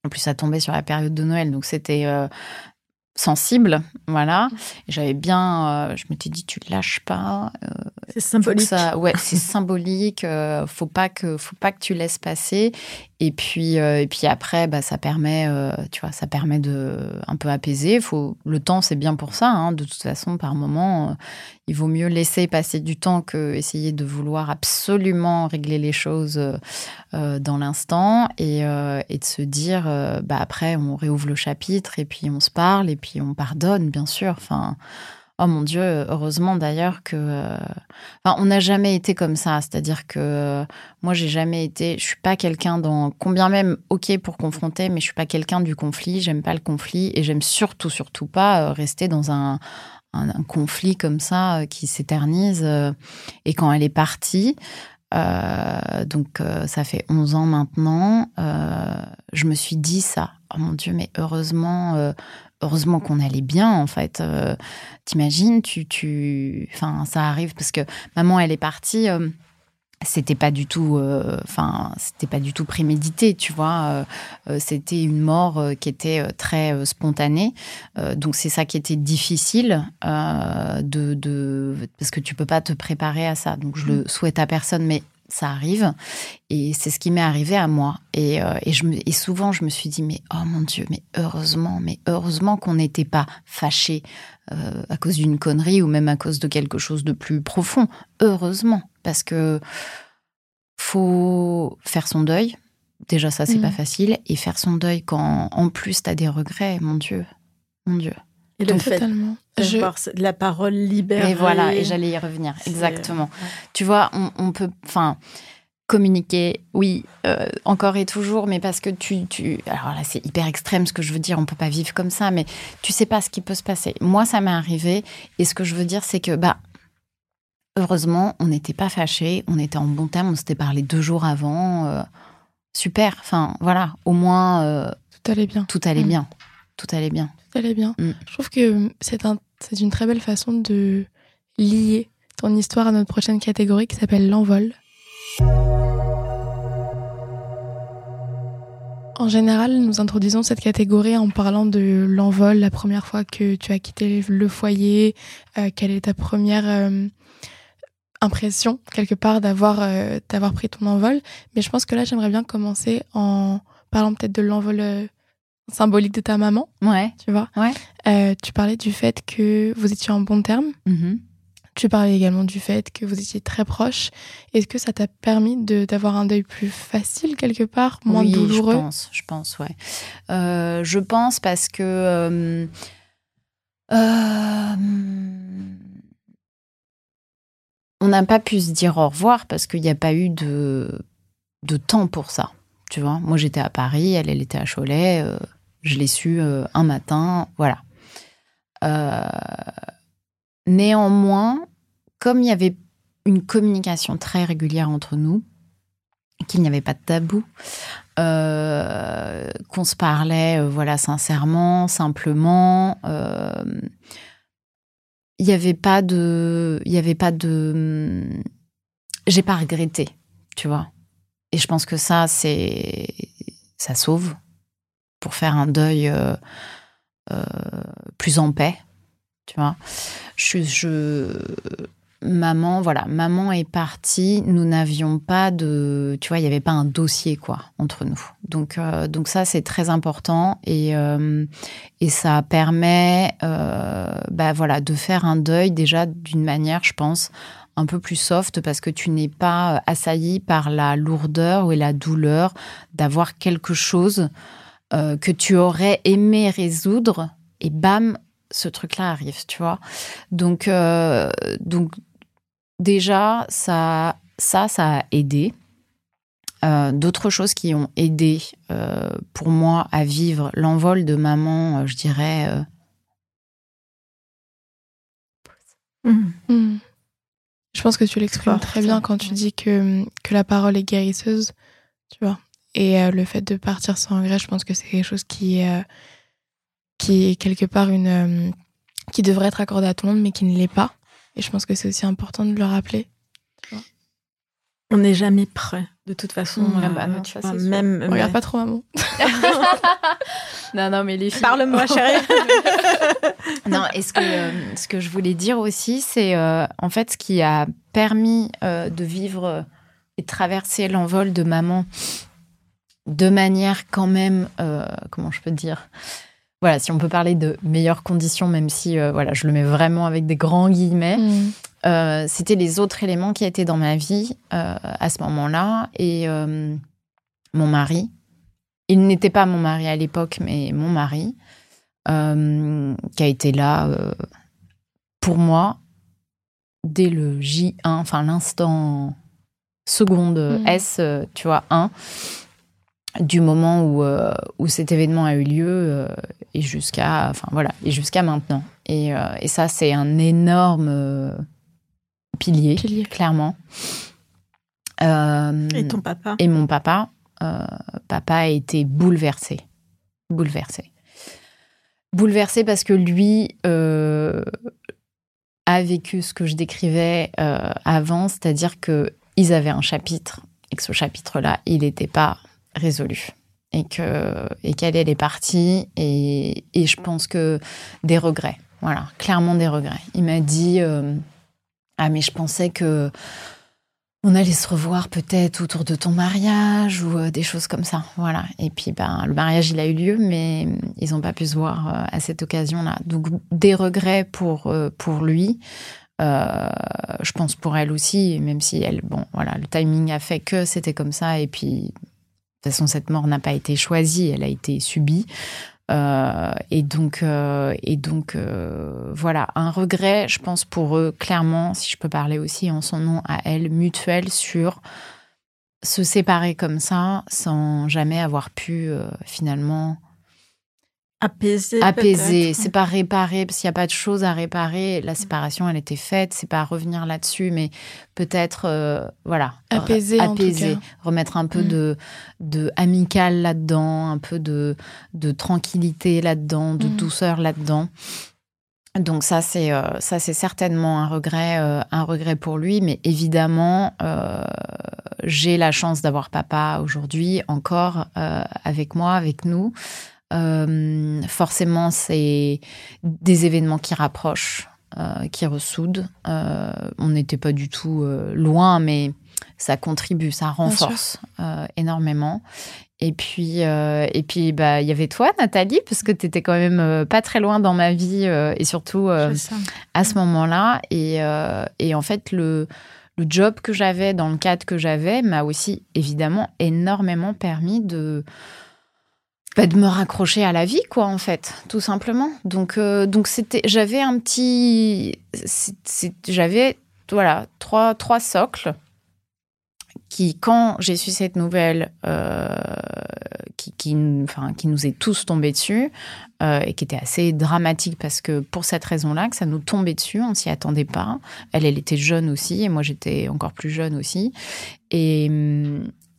En plus, ça tombait sur la période de Noël, donc c'était sensible, voilà. J'avais bien, euh, je m'étais dit, tu lâches pas. Euh, c'est symbolique. Ça, ouais, c'est symbolique. Euh, faut pas que, faut pas que tu laisses passer. Et puis, et puis après, bah, ça permet, tu vois, ça permet de un peu apaiser. Faut, le temps, c'est bien pour ça. Hein. De toute façon, par moment, il vaut mieux laisser passer du temps que essayer de vouloir absolument régler les choses dans l'instant et, et, de se dire, bah après, on réouvre le chapitre et puis on se parle et puis on pardonne, bien sûr. Enfin, oh mon Dieu, heureusement d'ailleurs que. Euh, enfin, on n'a jamais été comme ça. C'est-à-dire que euh, moi, j'ai jamais été. Je suis pas quelqu'un dans. Combien même, ok pour confronter, mais je suis pas quelqu'un du conflit. J'aime pas le conflit et j'aime surtout, surtout pas euh, rester dans un, un conflit comme ça qui s'éternise. Et quand elle est partie, donc ça fait 11 ans maintenant, je me suis dit ça. Oh mon Dieu, mais heureusement, heureusement qu'on allait bien en fait. Euh, t'imagines, tu, tu, enfin, ça arrive parce que maman, elle est partie. Euh, c'était pas du tout, euh, enfin, c'était pas du tout prémédité, tu vois. c'était une mort qui était très spontanée. donc c'est ça qui était difficile de, de, parce que tu peux pas te préparer à ça. Donc je le souhaite à personne, mais ça arrive. Et c'est ce qui m'est arrivé à moi. Et, euh, et, je me, et souvent, je me suis dit, mais oh mon Dieu, mais heureusement, mais heureusement qu'on n'était pas fâché euh, à cause d'une connerie ou même à cause de quelque chose de plus profond. Heureusement. Parce que faut faire son deuil. Déjà, ça, c'est pas mmh. facile. Et faire son deuil quand, en plus, tu as des regrets, mon Dieu. Mon Dieu. Et le fait la parole libérée. Et voilà, et j'allais y revenir, exactement. Tu vois, on, peut, enfin, communiquer, oui, euh, encore et toujours, mais parce que tu, tu alors là, c'est hyper extrême ce que je veux dire, on peut pas vivre comme ça, mais tu sais pas ce qui peut se passer. Moi, ça m'est arrivé, et ce que je veux dire, c'est que, bah, heureusement, on n'était pas fâchés, on était en bon terme, on s'était parlé deux jours avant, euh, super, enfin, voilà, au moins. Euh, tout allait bien. Tout allait mm. bien tout allait bien. Tout allait bien. Mm. Je trouve que c'est un, une très belle façon de lier ton histoire à notre prochaine catégorie qui s'appelle l'envol. En général, nous introduisons cette catégorie en parlant de l'envol, la première fois que tu as quitté le foyer, euh, quelle est ta première euh, impression quelque part d'avoir euh, d'avoir pris ton envol? Mais je pense que là, j'aimerais bien commencer en parlant peut-être de l'envol symbolique de ta maman. Ouais. Tu vois Ouais. Euh, tu parlais du fait que vous étiez en bon terme. Mm-hmm. Tu parlais également du fait que vous étiez très proches. Est-ce que ça t'a permis d'avoir un deuil plus facile quelque part, moins douloureux Je pense, je pense, ouais. Euh, je pense parce que. Euh, on n'a pas pu se dire au revoir parce qu'il n'y a pas eu de, de temps pour ça. Tu vois, moi j'étais à Paris, elle, elle était à Cholet. Euh, je l'ai su euh, un matin, voilà. Euh, néanmoins, comme il y avait une communication très régulière entre nous, qu'il n'y avait pas de tabou, qu'on se parlait, voilà, sincèrement, simplement. Il n'y avait pas de, il y avait pas de, j'ai pas regretté, tu vois. Et je pense que ça, c'est ça sauve pour faire un deuil euh, euh, plus en paix. Tu vois, je, maman, voilà, maman est partie. Nous n'avions pas de, tu vois, il n'y avait pas un dossier quoi entre nous. Donc, euh, donc ça c'est très important et et ça permet, bah voilà, de faire un deuil déjà d'une manière, je pense, un peu plus soft parce que tu n'es pas assailli par la lourdeur ou la douleur d'avoir quelque chose que tu aurais aimé résoudre et bam, ce truc-là arrive, tu vois. Donc, donc déjà, ça, ça, ça a aidé. Euh, d'autres choses qui ont aidé euh, pour moi à vivre l'envol de maman, euh, je dirais. Mmh. Mmh. Je pense que tu l'exprimes très bien quand tu dis que, que la parole est guérisseuse, tu vois. Et le fait de partir sans regret, je pense que c'est quelque chose qui, qui est quelque part une. qui devrait être accordé à tout le monde, mais qui ne l'est pas. Et je pense que c'est aussi important de le rappeler. On n'est jamais prêt, de toute façon. Mmh, bah, euh, même, regarde pas trop maman. non, non, mais les filles. Parle-moi, chérie. non, et ce que, euh, ce que je voulais dire aussi, c'est euh, en fait ce qui a permis de vivre et de traverser l'envol de maman de manière quand même, comment je peux dire, voilà, si on peut parler de meilleures conditions, même si euh, voilà, je le mets vraiment avec des grands guillemets, mm. euh, c'était les autres éléments qui étaient dans ma vie euh, à ce moment-là. Et mon mari, il n'était pas mon mari à l'époque, mais mon mari, qui a été là pour moi dès le J1, enfin l'instant seconde mm. S, tu vois, 1 du moment où, euh, où cet événement a eu lieu euh, et jusqu'à enfin voilà et jusqu'à maintenant. Et, euh, et ça c'est un énorme pilier, clairement. Et ton papa? et mon papa papa a été bouleversé. Bouleversé. Bouleversé parce que lui a vécu ce que je décrivais avant c'est-à-dire que ils avaient un chapitre et que ce chapitre-là, il n'était pas résolu et que et qu'elle est partie et, et je pense que des regrets. Voilà clairement des regrets. Il m'a dit euh, ah mais je pensais que on allait se revoir peut-être autour de ton mariage ou euh, des choses comme ça. Voilà. Et puis ben le mariage il a eu lieu mais ils n'ont pas pu se voir euh, à cette occasion là donc des regrets pour pour lui je pense pour elle aussi même si elle bon voilà le timing a fait que c'était comme ça et puis de toute façon, cette mort n'a pas été choisie, elle a été subie. Euh, et donc, euh, et donc euh, voilà, un regret, je pense pour eux, clairement, si je peux parler aussi en son nom à elle, mutuel sur se séparer comme ça sans jamais avoir pu finalement Apaiser. Apaiser. C'est pas réparer, parce qu'il n'y a pas de choses à réparer. La séparation, elle était faite. C'est pas revenir là-dessus, mais peut-être, euh, voilà. Apaiser. Apaiser. Remettre un peu mm. de, de amical là-dedans, un peu de, de tranquillité là-dedans, de mm. douceur là-dedans. Donc ça c'est euh, ça c'est certainement un regret euh, un regret pour lui mais évidemment j'ai la chance d'avoir papa aujourd'hui encore avec moi avec nous euh, forcément, c'est des événements qui rapprochent, euh, qui ressoudent. Euh, on n'était pas du tout loin, mais ça contribue, ça renforce énormément. Et puis, et puis, bah, il y avait toi, Nathalie, parce que tu étais quand même pas très loin dans ma vie, et surtout à ce moment-là. Et, et, en fait, le, le job que j'avais, dans le cadre que j'avais, m'a aussi évidemment énormément permis de bah, de me raccrocher à la vie, quoi, en fait, tout simplement. Donc, euh, donc c'était, j'avais un petit, j'avais, voilà, trois, trois socles qui, quand j'ai su cette nouvelle, euh, qui, qui, qui nous est tous tombé dessus euh, et qui était assez dramatique parce que pour cette raison-là, que ça nous tombait dessus, on s'y attendait pas. Elle, elle était jeune aussi et moi j'étais encore plus jeune aussi. Et,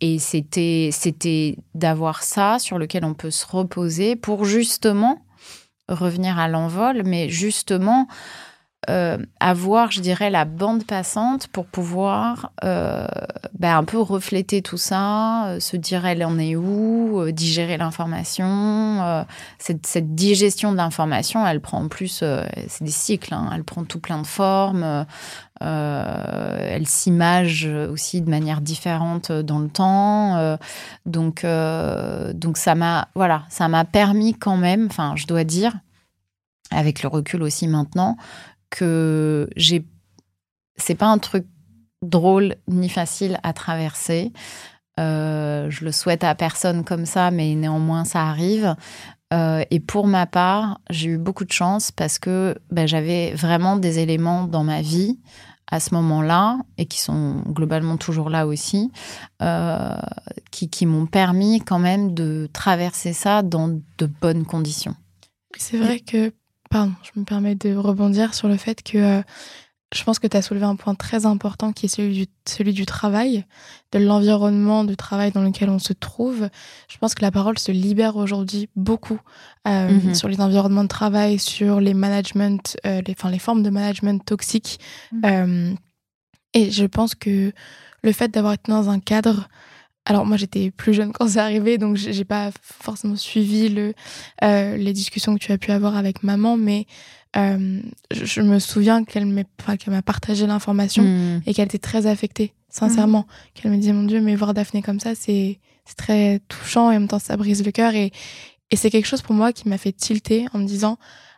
et c'était, c'était d'avoir ça sur lequel on peut se reposer pour justement revenir à l'envol, mais justement euh, avoir, je dirais, la bande passante pour pouvoir euh, ben, un peu refléter tout ça, euh, se dire elle en est où, digérer l'information. Cette, digestion de l'information, elle prend en plus, c'est des cycles, hein, elle prend tout plein de formes. elle s'image aussi de manière différente dans le temps. donc, donc ça m'a, voilà, permis quand même, enfin, je dois dire, avec le recul aussi maintenant, que j'ai. C'est pas un truc drôle ni facile à traverser. Euh, je le souhaite à personne comme ça, mais néanmoins ça arrive. Euh, et pour ma part, j'ai eu beaucoup de chance parce que ben, j'avais vraiment des éléments dans ma vie à ce moment-là et qui sont globalement toujours là aussi, euh, qui, qui m'ont permis quand même de traverser ça dans de bonnes conditions. C'est vrai que Pardon, je me permets de rebondir sur le fait que euh, je pense que tu as soulevé un point très important qui est celui du, celui du travail, de l'environnement de travail dans lequel on se trouve. Je pense que la parole se libère aujourd'hui beaucoup euh, mhm. sur les environnements de travail, sur les management, euh, les, enfin, les formes de management toxiques. Mhm. et je pense que le fait d'avoir été dans un cadre alors moi j'étais plus jeune quand c'est arrivé, donc j'ai pas forcément suivi le, euh, les discussions que tu as pu avoir avec maman, mais euh, je, me souviens qu'elle m'a partagé l'information hmm. et qu'elle était très affectée, sincèrement. Hmm. Qu'elle me disait mon Dieu, mais voir Daphné comme ça, c'est très touchant et en même temps ça brise le cœur et, et c'est quelque chose pour moi qui m'a fait tilter en me disant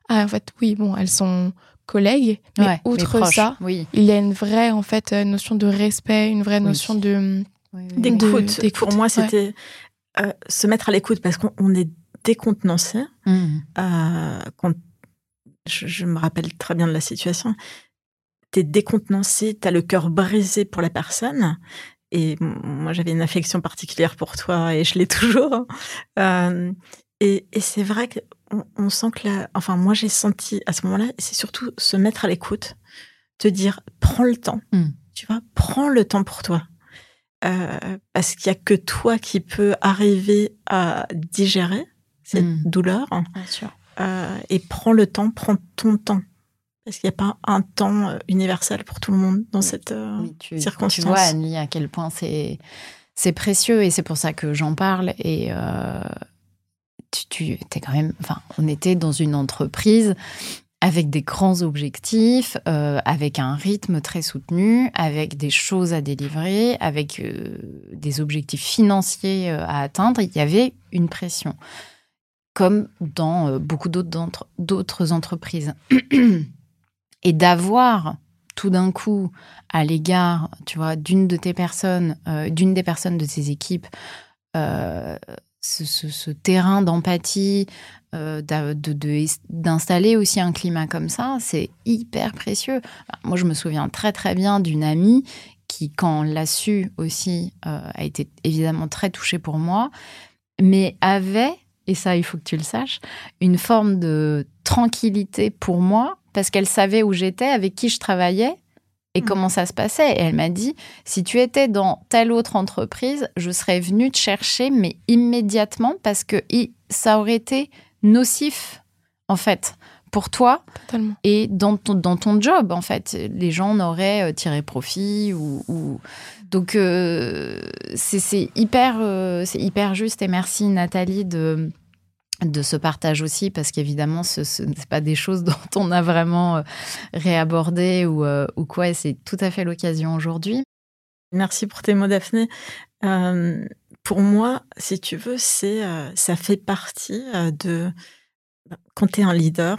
ah en fait oui bon elles sont collègues mais outre ça oui. il y a une vraie en fait notion de respect une vraie notion de d'écoute. Pour moi, c'était euh, se mettre à l'écoute parce qu'on est décontenancé. Mmh. Euh, quand, je, me rappelle très bien de la situation. Tu es décontenancé, tu as le cœur brisé pour la personne. Et moi, j'avais une affection particulière pour toi et je l'ai toujours. Euh, et, c'est vrai qu'on on sent que la, enfin, moi, j'ai senti à ce moment-là, c'est surtout se mettre à l'écoute, te dire, prends le temps. Mmh. Tu vois, prends le temps pour toi. Euh, parce qu'il y a que toi qui peux arriver à digérer cette hmm. douleur. Euh, et prends le temps, prends ton temps. Parce qu'il n'y a pas un temps euh, universel pour tout le monde dans cette circonstance. Tu vois, Annie, à quel point c'est c'est précieux et c'est pour ça que j'en parle. Et tu, tu es quand même. Enfin, on était dans une entreprise avec des grands objectifs, euh, avec un rythme très soutenu, avec des choses à délivrer, avec euh, des objectifs financiers euh, à atteindre. Il y avait une pression, comme dans beaucoup d'autres entreprises. Et d'avoir tout d'un coup à l'égard, d'une de tes personnes, d'une des personnes de tes équipes, ce, terrain d'empathie, euh, d'installer aussi un climat comme ça, c'est hyper précieux. Moi, je me souviens très très bien d'une amie qui, quand l'a su aussi, euh, a été évidemment très touchée pour moi, mais avait, et ça il faut que tu le saches, une forme de tranquillité pour moi parce qu'elle savait où j'étais, avec qui je travaillais, et mm. comment ça se passait? Et elle m'a dit, si tu étais dans telle autre entreprise, je serais venue te chercher, mais immédiatement, parce que ça aurait été nocif, en fait, pour toi et dans ton, dans ton job, en fait. Les gens n'auraient euh, tiré profit ou... Donc, euh, c'est hyper, euh, c'est hyper juste. Et merci, Nathalie, de de ce partage aussi, parce qu'évidemment, ce n'est pas des choses dont on a vraiment euh, réabordé ou, euh, ou quoi, et c'est tout à fait l'occasion aujourd'hui. Merci pour tes mots, Daphné. Euh, pour moi, si tu veux, c'est ça fait partie de quand tu es un leader,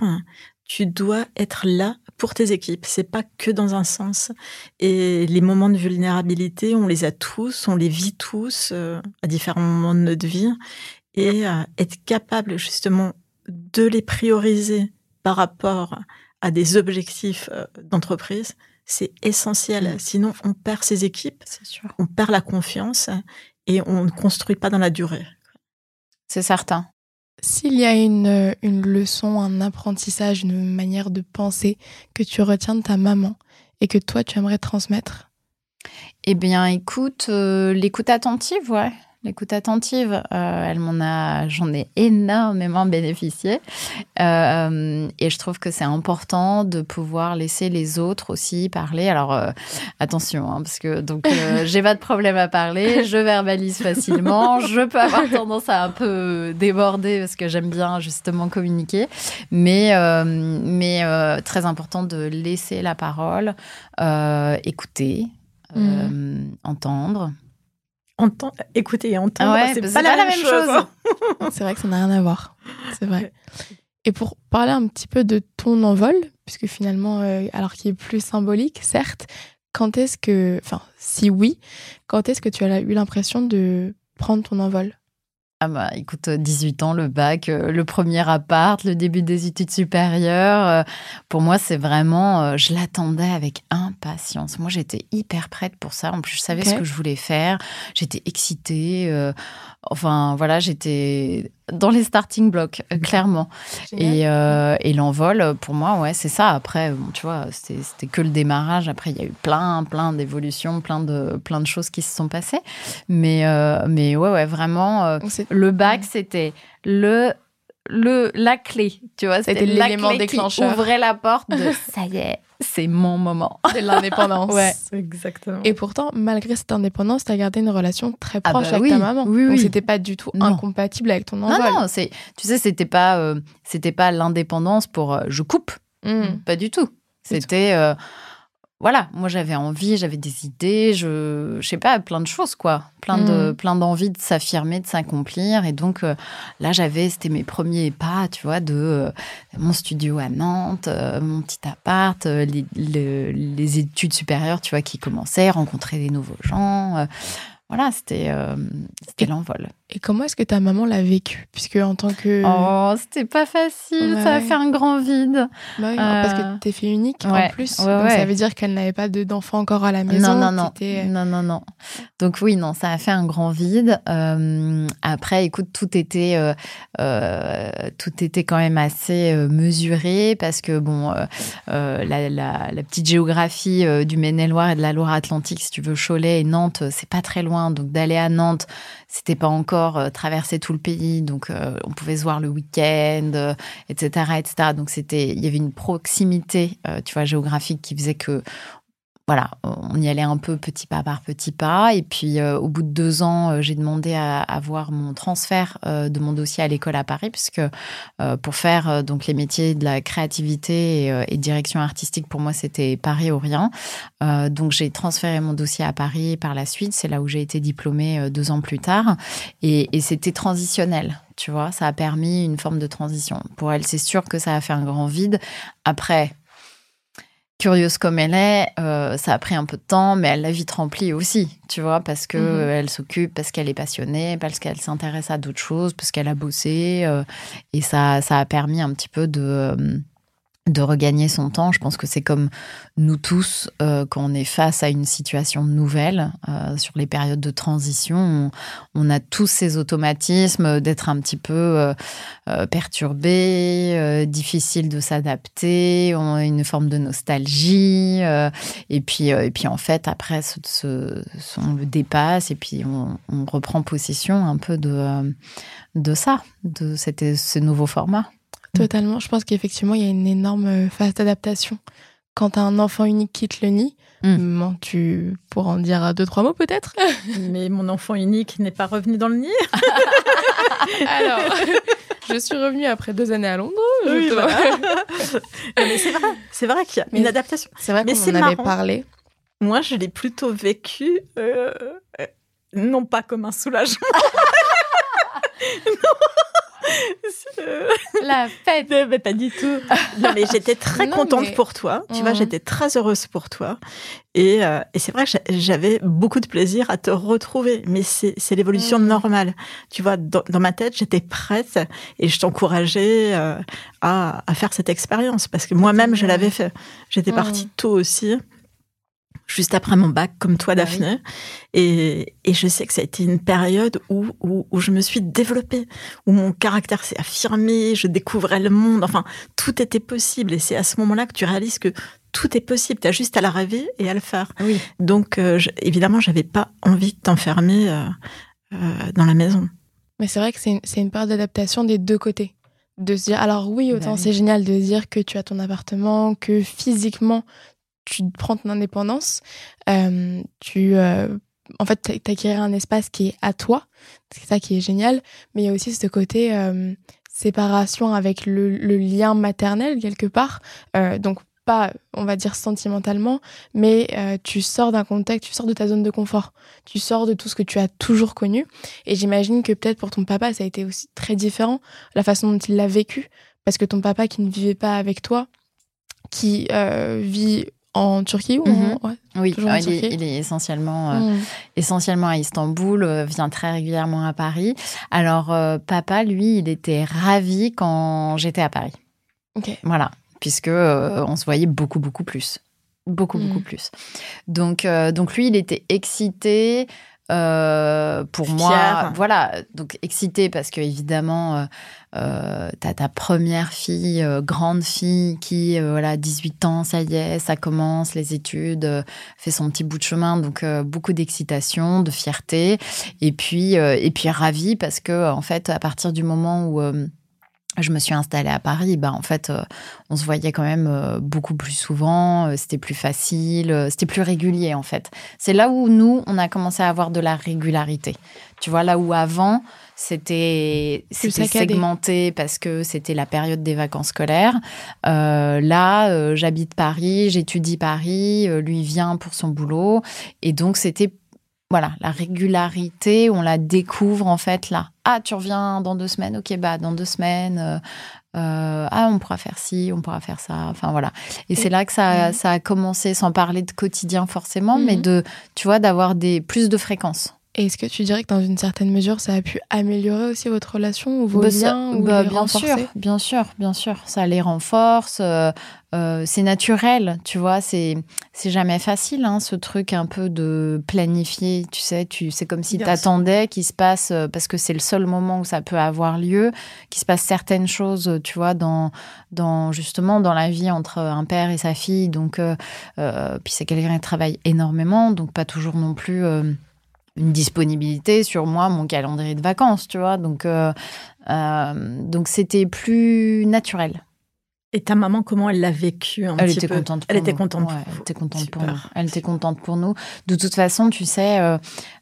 tu dois être là pour tes équipes. C'est pas que dans un sens. Et les moments de vulnérabilité, on les a tous, on les vit tous à différents moments de notre vie et euh, être capable justement de les prioriser par rapport à des objectifs euh, d'entreprise, c'est essentiel. Sinon, on perd ses équipes, on perd la confiance et on ne construit pas dans la durée. C'est certain. S'il y a une, une, leçon, un apprentissage, une manière de penser que tu retiens de ta maman et que toi tu aimerais transmettre? Eh bien, écoute, euh, l'écoute attentive, ouais l'écoute attentive. Euh, elle m'en a, j'en ai énormément bénéficié. Euh, et je trouve que c'est important de pouvoir laisser les autres aussi parler. Alors euh, attention, hein, parce que donc j'ai pas de problème à parler, je verbalise facilement, je peux avoir tendance à un peu déborder parce que j'aime bien justement communiquer, mais mais très important de laisser la parole, écouter. Mmh. entendre, écouter et entendre, ah c'est pas, la, même chose. c'est vrai que ça n'a rien à voir. C'est vrai. Et pour parler un petit peu de ton envol, puisque finalement, euh, alors qu'il est plus symbolique, certes, quand est-ce que, enfin, si oui, quand est-ce que tu as eu l'impression de prendre ton envol? Ah bah, écoute, 18 ans, le bac, euh, le premier appart, le début des études supérieures. Euh, pour moi, c'est vraiment, je l'attendais avec impatience. Moi, j'étais hyper prête pour ça. En plus, je savais ce que je voulais faire. J'étais excitée. Enfin, voilà, j'étais dans les starting blocks, euh, clairement. Et, euh, et l'envol, pour moi, ouais, c'est ça. Après, tu vois, c'était que le démarrage. Après, il y a eu plein, plein d'évolutions, plein de, plein de choses qui se sont passées. Mais, euh, mais ouais, ouais, vraiment, le bac, c'était le le la clé, tu vois, c'était l'élément déclencheur. Qui ouvrait la porte de ça y est, c'est mon moment. C'est l'indépendance. ouais, exactement. Et pourtant, malgré cette indépendance, tu as gardé une relation très ah proche bah avec ta maman. Oui, Donc, c'était pas du tout incompatible avec ton envol. Non, non, c'est, tu sais, c'était pas, euh, c'était pas l'indépendance pour euh, je coupe. Hmm. Pas du tout. C'était. Euh, voilà, moi j'avais envie, j'avais des idées, je, je sais pas, plein de choses quoi, plein de, mm. plein d'envie de s'affirmer, de s'accomplir. Et donc euh, là j'avais, c'était mes premiers pas, tu vois, de euh, mon studio à Nantes, euh, mon petit appart, les, les, études supérieures, tu vois, qui commençaient, rencontrer des nouveaux gens voilà, c'était euh, l'envol. Et comment est-ce que ta maman l'a vécu? Puisque en tant que. Oh, c'était pas facile, ça a fait un grand vide. Bah oui, parce que euh, tu es fille unique en plus. donc ça veut dire qu'elle n'avait pas d'enfant encore à la maison. Non, non, non. Euh, non, non, non. Donc oui, non, ça a fait un grand vide. après, écoute, tout était, tout était quand même assez mesuré parce que, bon, la, la, petite géographie du Maine-et-Loire et de la Loire-Atlantique, si tu veux, Cholet et Nantes, c'est pas très loin donc d'aller à Nantes, c'était pas encore euh, traverser tout le pays, donc euh, on pouvait se voir le week-end, etc., euh, etc. Donc c'était, il y avait une proximité, tu vois, géographique qui faisait que voilà, on y allait un peu petit pas par petit pas. Et puis, euh, au bout de deux ans, euh, j'ai demandé à avoir mon transfert euh, de mon dossier à l'école à Paris, puisque pour faire donc les métiers de la créativité et, direction artistique, pour moi, c'était Paris ou rien. donc, j'ai transféré mon dossier à Paris par la suite. C'est là où j'ai été diplômée deux ans plus tard. Et c'était transitionnel. Tu vois, ça a permis une forme de transition. Pour elle, c'est sûr que ça a fait un grand vide. Après, curieuse comme elle est, euh, ça a pris un peu de temps, mais elle l'a vite remplie aussi, tu vois, parce que mhm. elle s'occupe, parce qu'elle est passionnée, parce qu'elle s'intéresse à d'autres choses, parce qu'elle a bossé, euh, et ça, ça a permis un petit peu de euh, de regagner son temps. Je pense que c'est comme nous tous, euh, quand on est face à une situation nouvelle, euh, sur les périodes de transition, on, a tous ces automatismes d'être un petit peu euh, perturbé, difficile de s'adapter, on une forme de nostalgie, et puis et puis en fait après, ce, on le dépasse et puis on, on, reprend possession un peu de de ça, de cet, ce nouveau format. Totalement. Je pense qu'effectivement, il y a une énorme euh, phase d'adaptation. Quand un enfant unique qui te le nie, mm. tu pourras en dire deux, trois mots peut-être Mais mon enfant unique n'est pas revenu dans le nid. Alors, je suis revenue après deux années à Londres. Oui, mais c'est vrai, c'est vrai qu'il y a une adaptation. C'est vrai qu'on en avait parlé. Moi, je l'ai plutôt vécu, euh, euh, non pas comme un soulagement. non La fête. Mais pas du tout. Non, mais j'étais très contente pour toi. Tu vois, mmh. j'étais très heureuse pour toi. Et, euh, et c'est vrai que j'avais beaucoup de plaisir à te retrouver. Mais c'est l'évolution mmh. normale. Tu vois, dans, ma tête, j'étais prête et je t'encourageais euh, à, à, faire cette expérience parce que moi-même, je l'avais fait. J'étais mmh. partie tôt aussi juste après mon bac, comme toi, bah Daphné. Et, et, je sais que ça a été une période où, où, où je me suis développée, où mon caractère s'est affirmé, je découvrais le monde, enfin, tout était possible. Et c'est à ce moment-là que tu réalises que tout est possible, tu as juste à la rêver et à le faire. Oui. Donc, euh, je, évidemment, j'avais pas envie de t'enfermer euh, dans la maison. Mais c'est vrai que c'est une, une période d'adaptation des deux côtés. De se dire, alors oui, autant bah c'est génial de dire que tu as ton appartement, que physiquement tu prends ton indépendance, euh, tu, euh, en fait, t'acquérir un espace qui est à toi, c'est ça qui est génial, mais il y a aussi ce côté euh, séparation avec le, le, lien maternel quelque part, donc pas, on va dire sentimentalement, mais tu sors d'un contexte, tu sors de ta zone de confort, tu sors de tout ce que tu as toujours connu. Et j'imagine que peut-être pour ton papa, ça a été aussi très différent, la façon dont il l'a vécu, parce que ton papa qui ne vivait pas avec toi, qui vit en Turquie ou mhm. Oui, il, est, essentiellement, euh, mhm. essentiellement à Istanbul, euh, vient très régulièrement à Paris. Alors, euh, papa, lui, il était ravi quand j'étais à Paris. Ok. Voilà, puisque on se voyait beaucoup, beaucoup plus. Beaucoup, beaucoup mhm. plus. Donc, donc, lui, il était excité. Pour moi, voilà, donc excitée parce que évidemment, euh, euh t'as ta première fille, euh, grande fille qui, voilà, 18 ans, ça y est, ça commence les études, fait son petit bout de chemin, donc beaucoup d'excitation, de fierté, et puis et puis ravie parce que en fait, à partir du moment où je me suis installée à Paris, bah en fait, euh, on se voyait quand même euh, beaucoup plus souvent, euh, c'était plus facile, c'était plus régulier en fait. C'est là où nous, on a commencé à avoir de la régularité. Tu vois, là où avant, c'était segmenté parce que c'était la période des vacances scolaires. là, j'habite Paris, j'étudie Paris, lui vient pour son boulot, et donc c'était voilà, la régularité, on la découvre en fait là. Ah, tu reviens dans deux semaines, ok, bah dans deux semaines, euh, euh, ah, on pourra faire ci, on pourra faire ça, enfin voilà. Et, c'est là que ça, ça, a commencé, sans parler de quotidien forcément, mais mhm. de, tu vois, d'avoir des plus de fréquences. Et est-ce que tu dirais que dans une certaine mesure, ça a pu améliorer aussi votre relation ou vos bah, liens ou bah, Bien sûr, bien sûr, bien sûr. Ça les renforce. Euh, euh, c'est naturel, tu vois. C'est c'est jamais facile, hein, ce truc un peu de planifier. Tu sais, tu c'est comme si tu attendais qu'il se passe euh, parce que c'est le seul moment où ça peut avoir lieu, qu'il se passe certaines choses, tu vois, dans dans justement dans la vie entre un père et sa fille. Donc, puis c'est quelqu'un qui travaille énormément, donc pas toujours non plus une disponibilité sur moi, mon calendrier de vacances, tu vois. Donc, euh, euh, donc c'était plus naturel. Et ta maman, comment elle l'a vécu un elle petit était peu contente Elle était contente. elle était contente pour nous. Elle était contente pour nous. De toute façon, tu sais,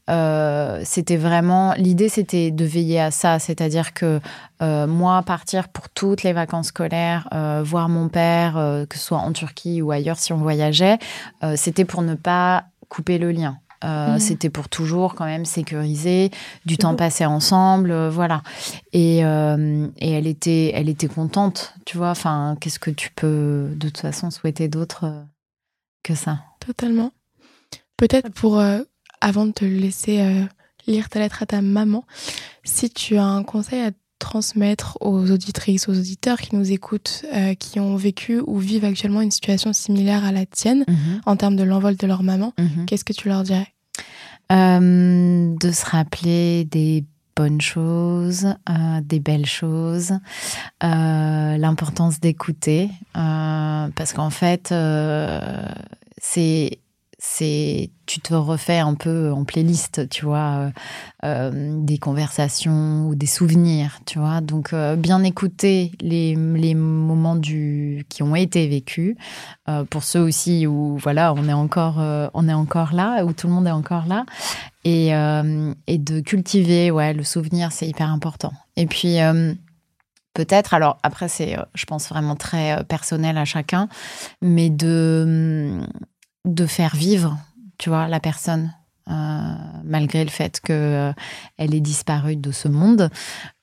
euh, c'était vraiment l'idée, c'était de veiller à ça, c'est-à-dire que moi partir pour toutes les vacances scolaires, voir mon père, que ce soit en Turquie ou ailleurs si on voyageait, c'était pour ne pas couper le lien. Euh, mhm. C'était pour toujours quand même sécuriser, du temps passé ensemble, euh, voilà. Et, euh, et, elle était, elle était contente, tu vois. Enfin, qu'est-ce que tu peux de toute façon souhaiter d'autre que ça? Totalement. Peut-être pour avant de te laisser lire ta lettre à ta maman, si tu as un conseil à transmettre aux auditrices, aux auditeurs qui nous écoutent, qui ont vécu ou vivent actuellement une situation similaire à la tienne mhm. en termes de l'envol de leur maman, mhm. qu'est-ce que tu leur dirais? Euh, de se rappeler des bonnes choses, euh, des belles choses, euh, l'importance d'écouter, parce qu'en fait, c'est c'est tu te refais un peu en playlist, tu vois, euh, euh, des conversations ou des souvenirs, tu vois. Donc euh, bien écouter les, les, moments du qui ont été vécus pour ceux aussi où voilà on est encore on est encore là où tout le monde est encore là et, et de cultiver ouais le souvenir c'est hyper important. Et puis peut-être, alors après c'est, je pense vraiment très personnel à chacun, mais de de faire vivre, tu vois, la personne. Euh, malgré le fait qu'elle euh, elle ait disparu de ce monde.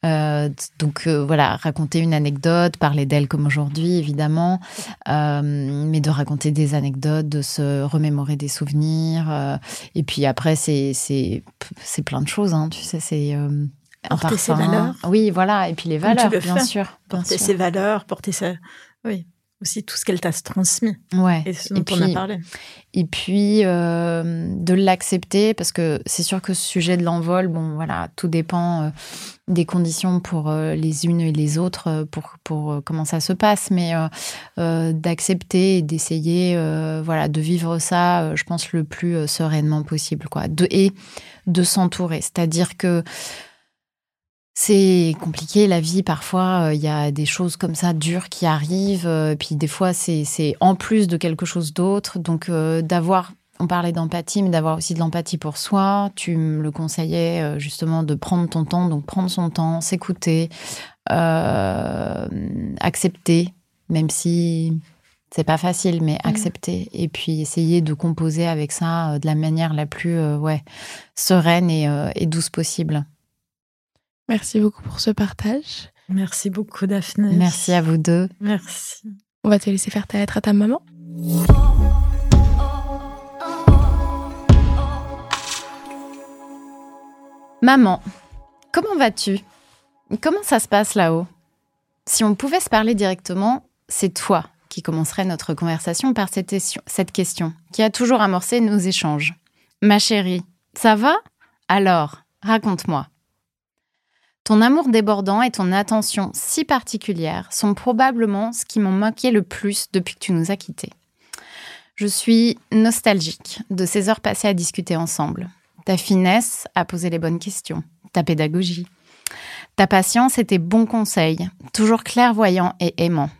Euh, donc voilà, raconter une anecdote, parler d'elle comme aujourd'hui, évidemment, mais de raconter des anecdotes, de se remémorer des souvenirs. et puis après, c'est c'est plein de choses, hein, tu sais, c'est porter ses valeurs. Oui, voilà, et puis les valeurs, bien sûr. Porter ses valeurs, porter sa... Oui. Aussi tout ce qu'elle t'a transmis. Ouais. Et ce dont Et on a puis- parlé. Et puis euh, de l'accepter parce que c'est sûr que ce sujet de l'envol, bon voilà, tout dépend euh, des conditions pour euh, les unes et les autres pour pour comment ça se passe, mais d'accepter et d'essayer voilà de vivre ça, je pense le plus sereinement possible quoi. De, et de s'entourer, c'est-à-dire que c'est compliqué la vie parfois euh, il y a des choses comme ça dures qui arrivent euh, puis des fois c'est en plus de quelque chose d'autre. Donc euh, d'avoir on parlait d'empathie mais d'avoir aussi de l'empathie pour soi. Tu me le conseillais justement de prendre ton temps. Donc prendre son temps s'écouter accepter même si c'est pas facile mais accepter. Et puis essayer de composer avec ça de la manière la plus ouais sereine et, et douce possible Merci beaucoup pour ce partage. Merci beaucoup, Daphné. Merci à vous deux. Merci. On va te laisser faire ta lettre à ta maman. Maman, comment vas-tu? Comment ça se passe là-haut? Si on pouvait se parler directement, c'est toi qui commencerais notre conversation par cette, question- cette question qui a toujours amorcé nos échanges. Ma chérie, ça va? Alors, raconte-moi. Ton amour débordant et ton attention si particulière sont probablement ce qui m'ont manqué le plus depuis que tu nous as quittés. Je suis nostalgique de ces heures passées à discuter ensemble. Ta finesse à poser les bonnes questions, ta pédagogie, ta patience et tes bons conseils, toujours clairvoyants et aimants.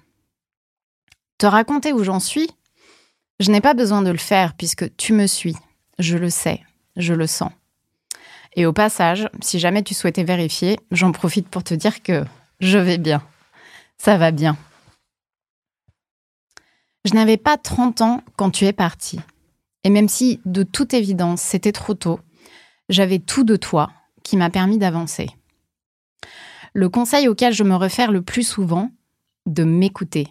Te raconter où j'en suis Je n'ai pas besoin de le faire puisque tu me suis. Je le sais, je le sens. Et au passage, si jamais tu souhaitais vérifier, j'en profite pour te dire que je vais bien. Ça va bien. Je n'avais pas 30 ans quand tu es parti. Et même si, de toute évidence, c'était trop tôt, j'avais tout de toi qui m'a permis d'avancer. Le conseil auquel je me réfère le plus souvent, de m'écouter.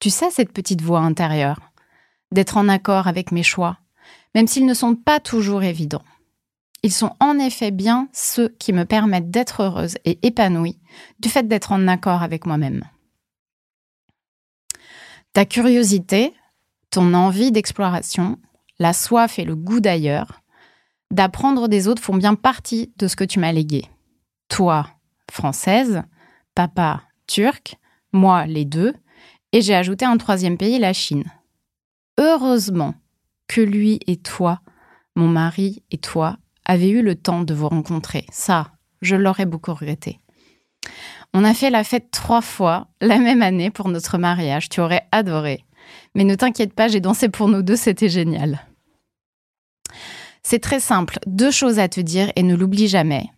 Tu sais, cette petite voix intérieure, d'être en accord avec mes choix, même s'ils ne sont pas toujours évidents. Ils sont en effet bien ceux qui me permettent d'être heureuse et épanouie du fait d'être en accord avec moi-même. Ta curiosité, ton envie d'exploration, la soif et le goût d'ailleurs, d'apprendre des autres font bien partie de ce que tu m'as légué. Toi, française, papa, turc, moi, les deux, et j'ai ajouté un troisième pays, la Chine. Heureusement que lui et toi, mon mari et toi, avez eu le temps de vous rencontrer. Ça, je l'aurais beaucoup regretté. On a fait la fête trois fois la même année pour notre mariage. Tu aurais adoré. Mais ne t'inquiète pas, j'ai dansé pour nous deux, c'était génial. C'est très simple, deux choses à te dire et ne l'oublie jamais.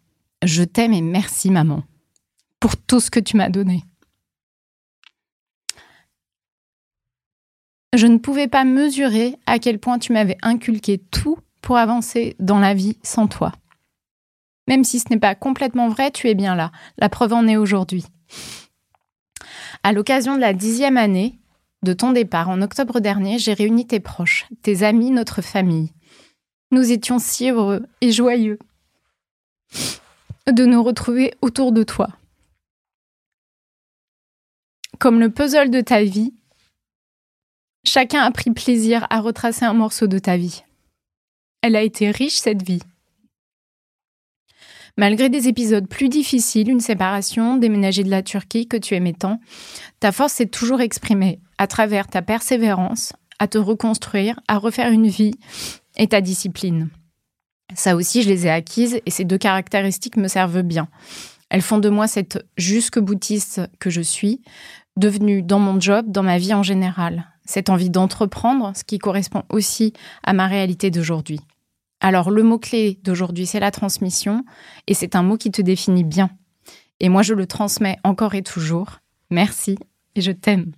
Je t'aime et merci maman pour tout ce que tu m'as donné. Je ne pouvais pas mesurer à quel point tu m'avais inculqué tout pour avancer dans la vie sans toi. Même si ce n'est pas complètement vrai, tu es bien là. La preuve en est aujourd'hui. À l'occasion de la dixième année de ton départ en octobre dernier, j'ai réuni tes proches, tes amis, notre famille. Nous étions si heureux et joyeux de nous retrouver autour de toi. Comme le puzzle de ta vie, chacun a pris plaisir à retracer un morceau de ta vie. Elle a été riche, cette vie. Malgré des épisodes plus difficiles, une séparation, déménager de la Turquie que tu aimais tant, ta force s'est toujours exprimée à travers ta persévérance, à te reconstruire, à refaire une vie et ta discipline. Ça aussi, je les ai acquises et ces deux caractéristiques me servent bien. Elles font de moi cette jusque-boutiste que je suis, devenue dans mon job, dans ma vie en général. Cette envie d'entreprendre, ce qui correspond aussi à ma réalité d'aujourd'hui. Alors, le mot-clé d'aujourd'hui, c'est la transmission, et c'est un mot qui te définit bien. Et moi, je le transmets encore et toujours. Merci, et je t'aime.